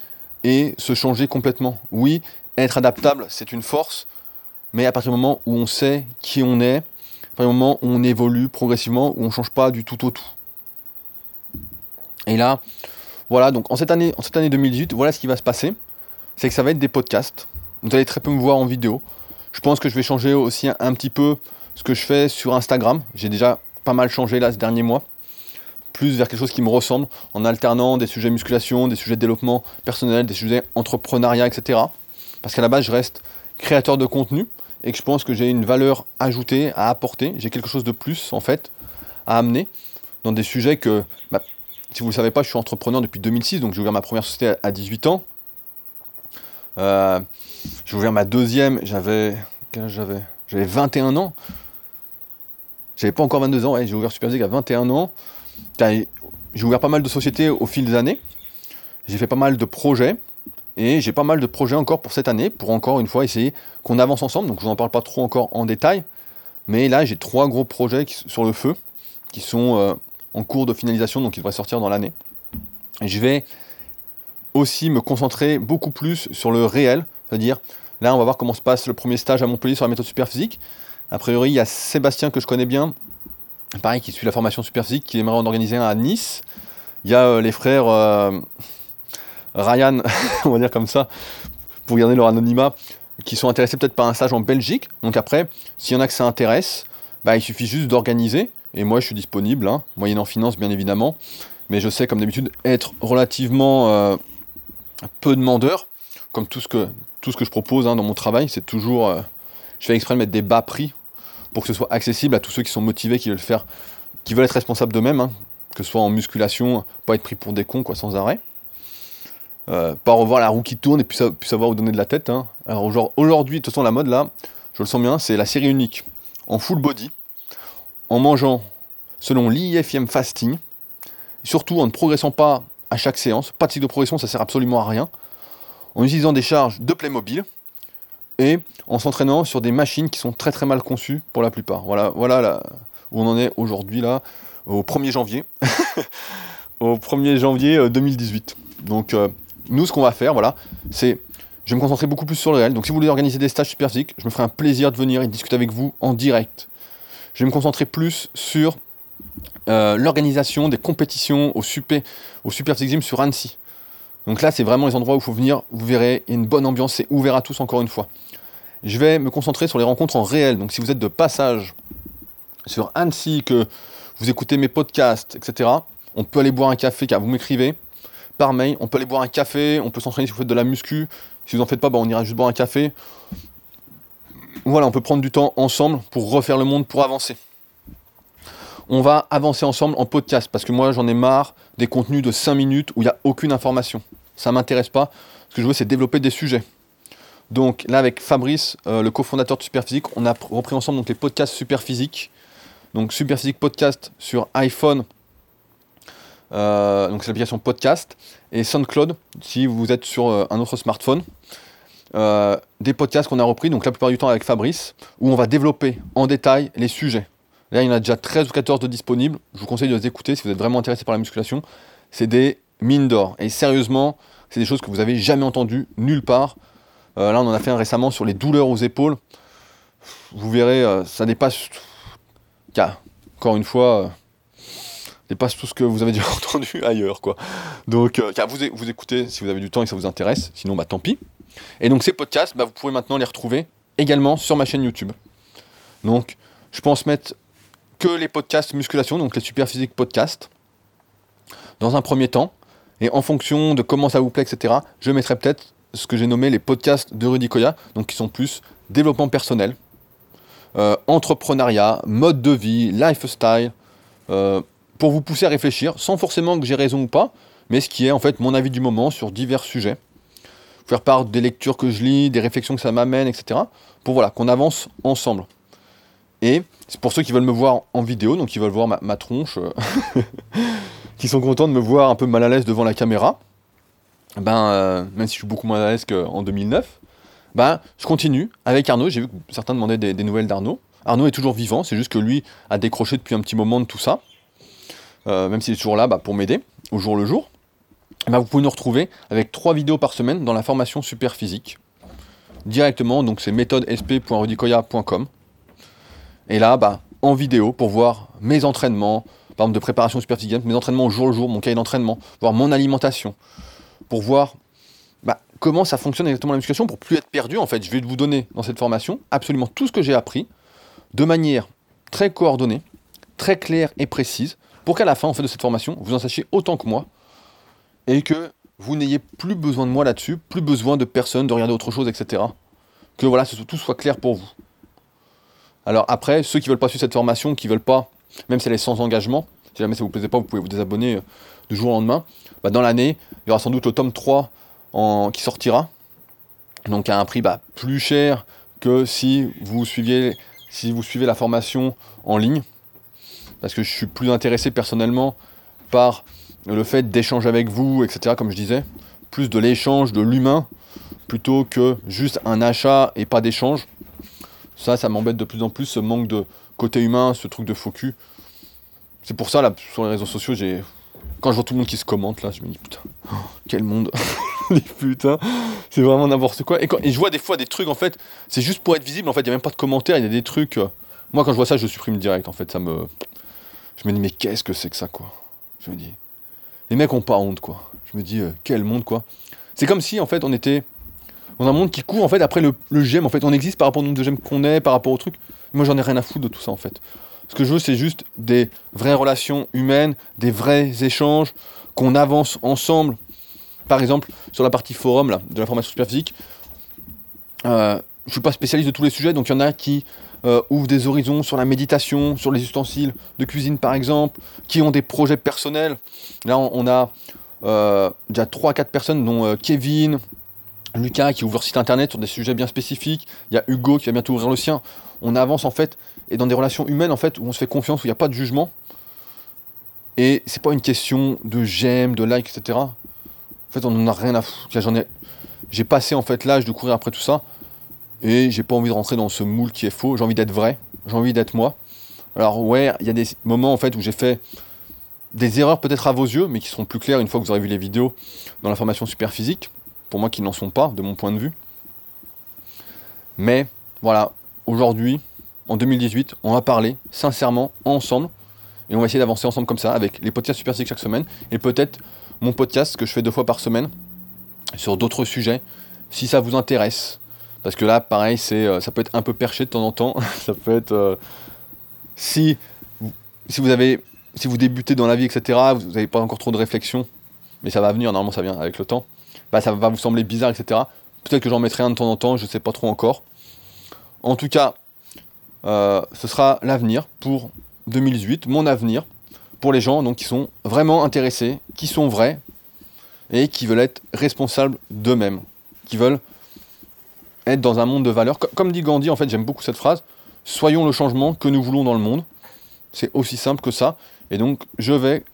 et se changer complètement. Oui, être adaptable, c'est une force, mais à partir du moment où on sait qui on est, à partir du moment où on évolue progressivement, où on ne change pas du tout au tout. Et là, voilà, donc en cette année, en cette année 2018, voilà ce qui va se passer. C'est que ça va être des podcasts. Vous allez très peu me voir en vidéo. Je pense que je vais changer aussi un, petit peu ce que je fais sur Instagram. J'ai déjà mal changé là ce dernier mois plus vers quelque chose qui me ressemble, en alternant des sujets musculation, des sujets développement personnel, des sujets entrepreneuriat, etc. Parce qu'à la base, je reste créateur de contenu et que je pense que j'ai une valeur ajoutée à apporter. J'ai quelque chose de plus, en fait, à amener dans des sujets que, bah, si vous ne le savez pas, je suis entrepreneur depuis 2006, donc j'ai ouvert ma première société à 18 ans. Euh, j'ai ouvert ma deuxième, j'avais J'avais? 21 ans. J'avais pas encore 22 ans, ouais, j'ai ouvert Superphysique à 21 ans. J'ai ouvert pas mal de sociétés au fil des années. J'ai fait pas mal de projets. Et j'ai pas mal de projets encore pour cette année, pour encore une fois essayer qu'on avance ensemble. Donc je vous en parle pas trop encore en détail. Mais là, j'ai trois gros projets sur le feu qui sont euh, en cours de finalisation, donc ils devraient sortir dans l'année. Je vais aussi me concentrer beaucoup plus sur le réel, c'est-à-dire là, on va voir comment se passe le premier stage à Montpellier sur la méthode super physique. A priori, il y a Sébastien que je connais bien, pareil, qui suit la formation super physique, qui aimerait en organiser un à Nice. Il y a euh, les frères euh, Ryan, on va dire comme ça, pour garder leur anonymat, qui sont intéressés peut-être par un stage en Belgique. Donc après, s'il y en a que ça intéresse, bah, il suffit juste d'organiser. Et moi, je suis disponible, hein, moyennant finance, bien évidemment. Mais je sais, comme d'habitude, être relativement euh, peu demandeur, comme tout ce que, je propose hein, dans mon travail. C'est toujours. je fais exprès de mettre des bas prix pour que ce soit accessible à tous ceux qui sont motivés, qui veulent faire, qui veulent être responsables d'eux-mêmes, hein. que ce soit en musculation, pas être pris pour des cons quoi, sans arrêt. Euh, pas revoir la roue qui tourne et puis, savoir où donner de la tête. Hein. Alors aujourd'hui, de toute façon, la mode là, je le sens bien, c'est la série unique en full body, en mangeant selon l'IFM fasting, surtout en ne progressant pas à chaque séance, pas de cycle de progression, ça sert absolument à rien, en utilisant des charges de Playmobil, et en s'entraînant sur des machines qui sont très très mal conçues pour la plupart. Voilà, voilà où on en est aujourd'hui là, au 1er janvier. au 1er janvier 2018. Euh, Donc euh, nous ce qu'on va faire, voilà, c'est je vais me concentrer beaucoup plus sur le réel. Donc si vous voulez organiser des stages super physiques, je me ferai un plaisir de venir et discuter avec vous en direct. Je vais me concentrer plus sur euh, l'organisation des compétitions au super, au sur Annecy. Donc là, c'est vraiment les endroits où il faut venir. Vous verrez, il y a une bonne ambiance, c'est ouvert à tous encore une fois je vais me concentrer sur les rencontres en réel. Donc si vous êtes de passage sur Annecy, que vous écoutez mes podcasts, etc., on peut aller boire un café, car vous m'écrivez par mail, on peut aller boire un café, on peut s'entraîner si vous faites de la muscu. Si vous n'en faites pas, bah, on ira juste boire un café. Voilà, on peut prendre du temps ensemble pour refaire le monde, pour avancer. on va avancer ensemble en podcast parce que moi j'en ai marre des contenus de 5 minutes où il n'y a aucune information. Ça ne m'intéresse pas. Ce que je veux, c'est développer des sujets. Donc là, avec Fabrice, euh, le cofondateur de Superphysique, on a repris ensemble donc, les podcasts Superphysique. Donc Superphysique Podcast sur iPhone, euh, donc c'est l'application podcast, et SoundCloud si vous êtes sur euh, un autre smartphone. des podcasts qu'on a repris, donc la plupart du temps avec Fabrice, où on va développer en détail les sujets. Là, il y en a déjà 13 ou 14 de disponibles. Je vous conseille de les écouter si vous êtes vraiment intéressé par la musculation. C'est des mines d'or. Et sérieusement, c'est des choses que vous n'avez jamais entendues nulle part. Euh, là, on en a fait un récemment sur les douleurs aux épaules. Vous verrez, euh, ça dépasse. encore une fois, euh, dépasse tout ce que vous avez déjà entendu ailleurs. Quoi. Donc, vous, vous écoutez si vous avez du temps et que ça vous intéresse. Sinon, bah, tant pis. Et donc, ces podcasts, bah, vous pouvez maintenant les retrouver également sur ma chaîne YouTube. Donc, je pense mettre que les podcasts musculation, donc les super physiques podcasts, dans un premier temps. Et en fonction de comment ça vous plaît, etc., je mettrai peut-être ce que j'ai nommé les podcasts de Rudy Koya, donc qui sont plus développement personnel, euh, entrepreneuriat, mode de vie, lifestyle, euh, pour vous pousser à réfléchir, sans forcément que j'ai raison ou pas, mais ce qui est en fait mon avis du moment sur divers sujets. Faire part des lectures que je lis, des réflexions que ça m'amène, etc. Pour voilà, qu'on avance ensemble. Et c'est pour ceux qui veulent me voir en vidéo, donc qui veulent voir ma, tronche, euh, qui sont contents de me voir un peu mal à l'aise devant la caméra ben, euh, même si je suis beaucoup moins à l'aise qu'en 2009, ben, je continue avec Arnaud. J'ai vu que certains demandaient des, nouvelles d'Arnaud. Arnaud est toujours vivant, c'est juste que lui a décroché depuis un petit moment de tout ça. Euh, même s'il est toujours là bah, pour m'aider au jour le jour. Ben, vous pouvez nous retrouver avec trois vidéos par semaine dans la formation super physique. Directement, donc c'est méthodesp.rudicoya.com. Et là, bah, en vidéo pour voir mes entraînements, par exemple de préparation super physique, mes entraînements au jour le jour, mon cahier d'entraînement, voir mon alimentation, pour voir bah, comment ça fonctionne exactement la musculation, pour plus être perdu. En fait, je vais vous donner dans cette formation absolument tout ce que j'ai appris de manière très coordonnée, très claire et précise, pour qu'à la fin de cette formation, vous en sachiez autant que moi et que vous n'ayez plus besoin de moi là-dessus, plus besoin de personne, de regarder autre chose, etc. Que voilà, ce, tout soit clair pour vous. Alors après, ceux qui veulent pas suivre cette formation, qui veulent pas, même si elle est sans engagement, si jamais ça vous plaisait pas, vous pouvez vous désabonner euh, du jour au lendemain. Bah, dans l'année, il y aura sans doute le tome 3 en, qui sortira. Donc à un prix bah, plus cher que si vous, suiviez, si vous suivez la formation en ligne. Parce que je suis plus intéressé personnellement par le fait d'échanger avec vous, etc. Comme je disais. Plus de l'échange, de l'humain, plutôt que juste un achat et pas d'échange. Ça, ça m'embête de plus en plus, ce manque de côté humain, ce truc de focus. C'est pour ça, là, sur les réseaux sociaux, j'ai quand je vois tout le monde qui se commente là, je me dis putain, quel monde. c'est vraiment n'importe quoi. Et je vois des fois des trucs en fait, c'est juste pour être visible en fait, il n'y a même pas de commentaires, il y a des trucs. Euh, moi quand je vois ça, je supprime direct en fait, ça me. Je me dis mais qu'est-ce que c'est que ça quoi? Je me dis. Les mecs ont pas honte quoi. Je me dis euh, quel monde quoi. C'est comme si en fait on était dans un monde qui court en fait après le, le j'aime en fait. On existe par rapport au nombre de j'aime qu'on est, par rapport au truc. Moi j'en ai rien à foutre de tout ça en fait. Ce que je veux, c'est juste des vraies relations humaines, des vrais échanges, qu'on avance ensemble. Par exemple, sur la partie forum là, de la formation superphysique, euh, je ne suis pas spécialiste de tous les sujets, donc il y en a qui euh, ouvrent des horizons sur la méditation, sur les ustensiles de cuisine par exemple, qui ont des projets personnels. Là, on, a euh, déjà 3-4 personnes, dont Kevin, Lucas qui ouvre leur site internet sur des sujets bien spécifiques. Il y a Hugo qui va bientôt ouvrir le sien. On avance en fait et dans des relations humaines en fait où on se fait confiance, où il n'y a pas de jugement. Et c'est pas une question de j'aime, de like, etc. En fait, on n'en a rien à foutre. J'en ai, j'ai passé en fait l'âge de courir après tout ça et j'ai pas envie de rentrer dans ce moule qui est faux. J'ai envie d'être vrai, j'ai envie d'être moi. Alors ouais, il y a des moments en fait où j'ai fait des erreurs peut-être à vos yeux, mais qui seront plus claires une fois que vous aurez vu les vidéos dans la formation super physique. Pour moi, qui n'en sont pas, de mon point de vue. Mais voilà, aujourd'hui, en 2018, on va parler sincèrement ensemble et on va essayer d'avancer ensemble comme ça avec les podcasts Super chaque semaine et peut-être mon podcast que je fais deux fois par semaine sur d'autres sujets si ça vous intéresse. Parce que là, pareil, c'est, euh, ça peut être un peu perché de temps en temps. ça peut être. Euh, si, si, vous avez, si vous débutez dans la vie, etc., vous n'avez pas encore trop de réflexion, mais ça va venir, normalement ça vient avec le temps, bah, ça va vous sembler bizarre, etc. Peut-être que j'en mettrai un de temps en temps, je ne sais pas trop encore. En tout cas, euh, ce sera l'avenir pour 2018, mon avenir, pour les gens qui sont vraiment intéressés, qui sont vrais et qui veulent être responsables d'eux-mêmes, qui veulent être dans un monde de valeurs. Comme dit Gandhi, en fait, j'aime beaucoup cette phrase, soyons le changement que nous voulons dans le monde. C'est aussi simple que ça. Et donc, je vais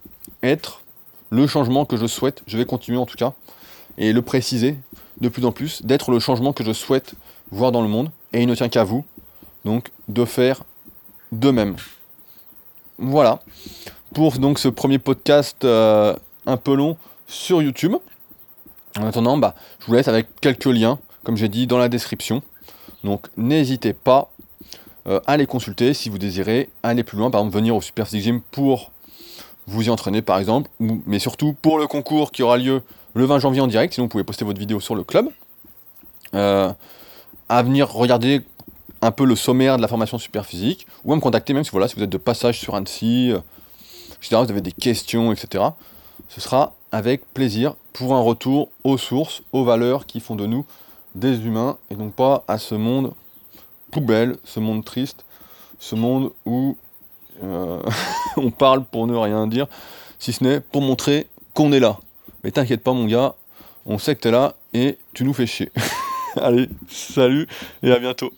être le changement que je souhaite, je vais continuer en tout cas, et le préciser de plus en plus, d'être le changement que je souhaite voir dans le monde. Et il ne tient qu'à vous, donc, de faire de même. Voilà. Pour donc ce premier podcast euh, un peu long sur YouTube. En attendant, bah, je vous laisse avec quelques liens, comme j'ai dit dans la description. Donc n'hésitez pas euh, à les consulter si vous désirez aller plus loin, par exemple venir au Super Six Gym pour vous y entraîner par exemple, mais surtout pour le concours qui aura lieu le 20 janvier en direct, sinon vous pouvez poster votre vidéo sur le club. Euh, à venir regarder un peu le sommaire de la formation super physique, ou à me contacter même si, voilà, si vous êtes de passage sur Annecy, euh, etc., vous avez des questions, etc. Ce sera avec plaisir pour un retour aux sources, aux valeurs qui font de nous des humains, et donc pas à ce monde poubelle, ce monde triste, ce monde où euh, on parle pour ne rien dire, si ce n'est pour montrer qu'on est là. Mais t'inquiète pas mon gars, on sait que t'es là et tu nous fais chier. Allez, salut et à bientôt.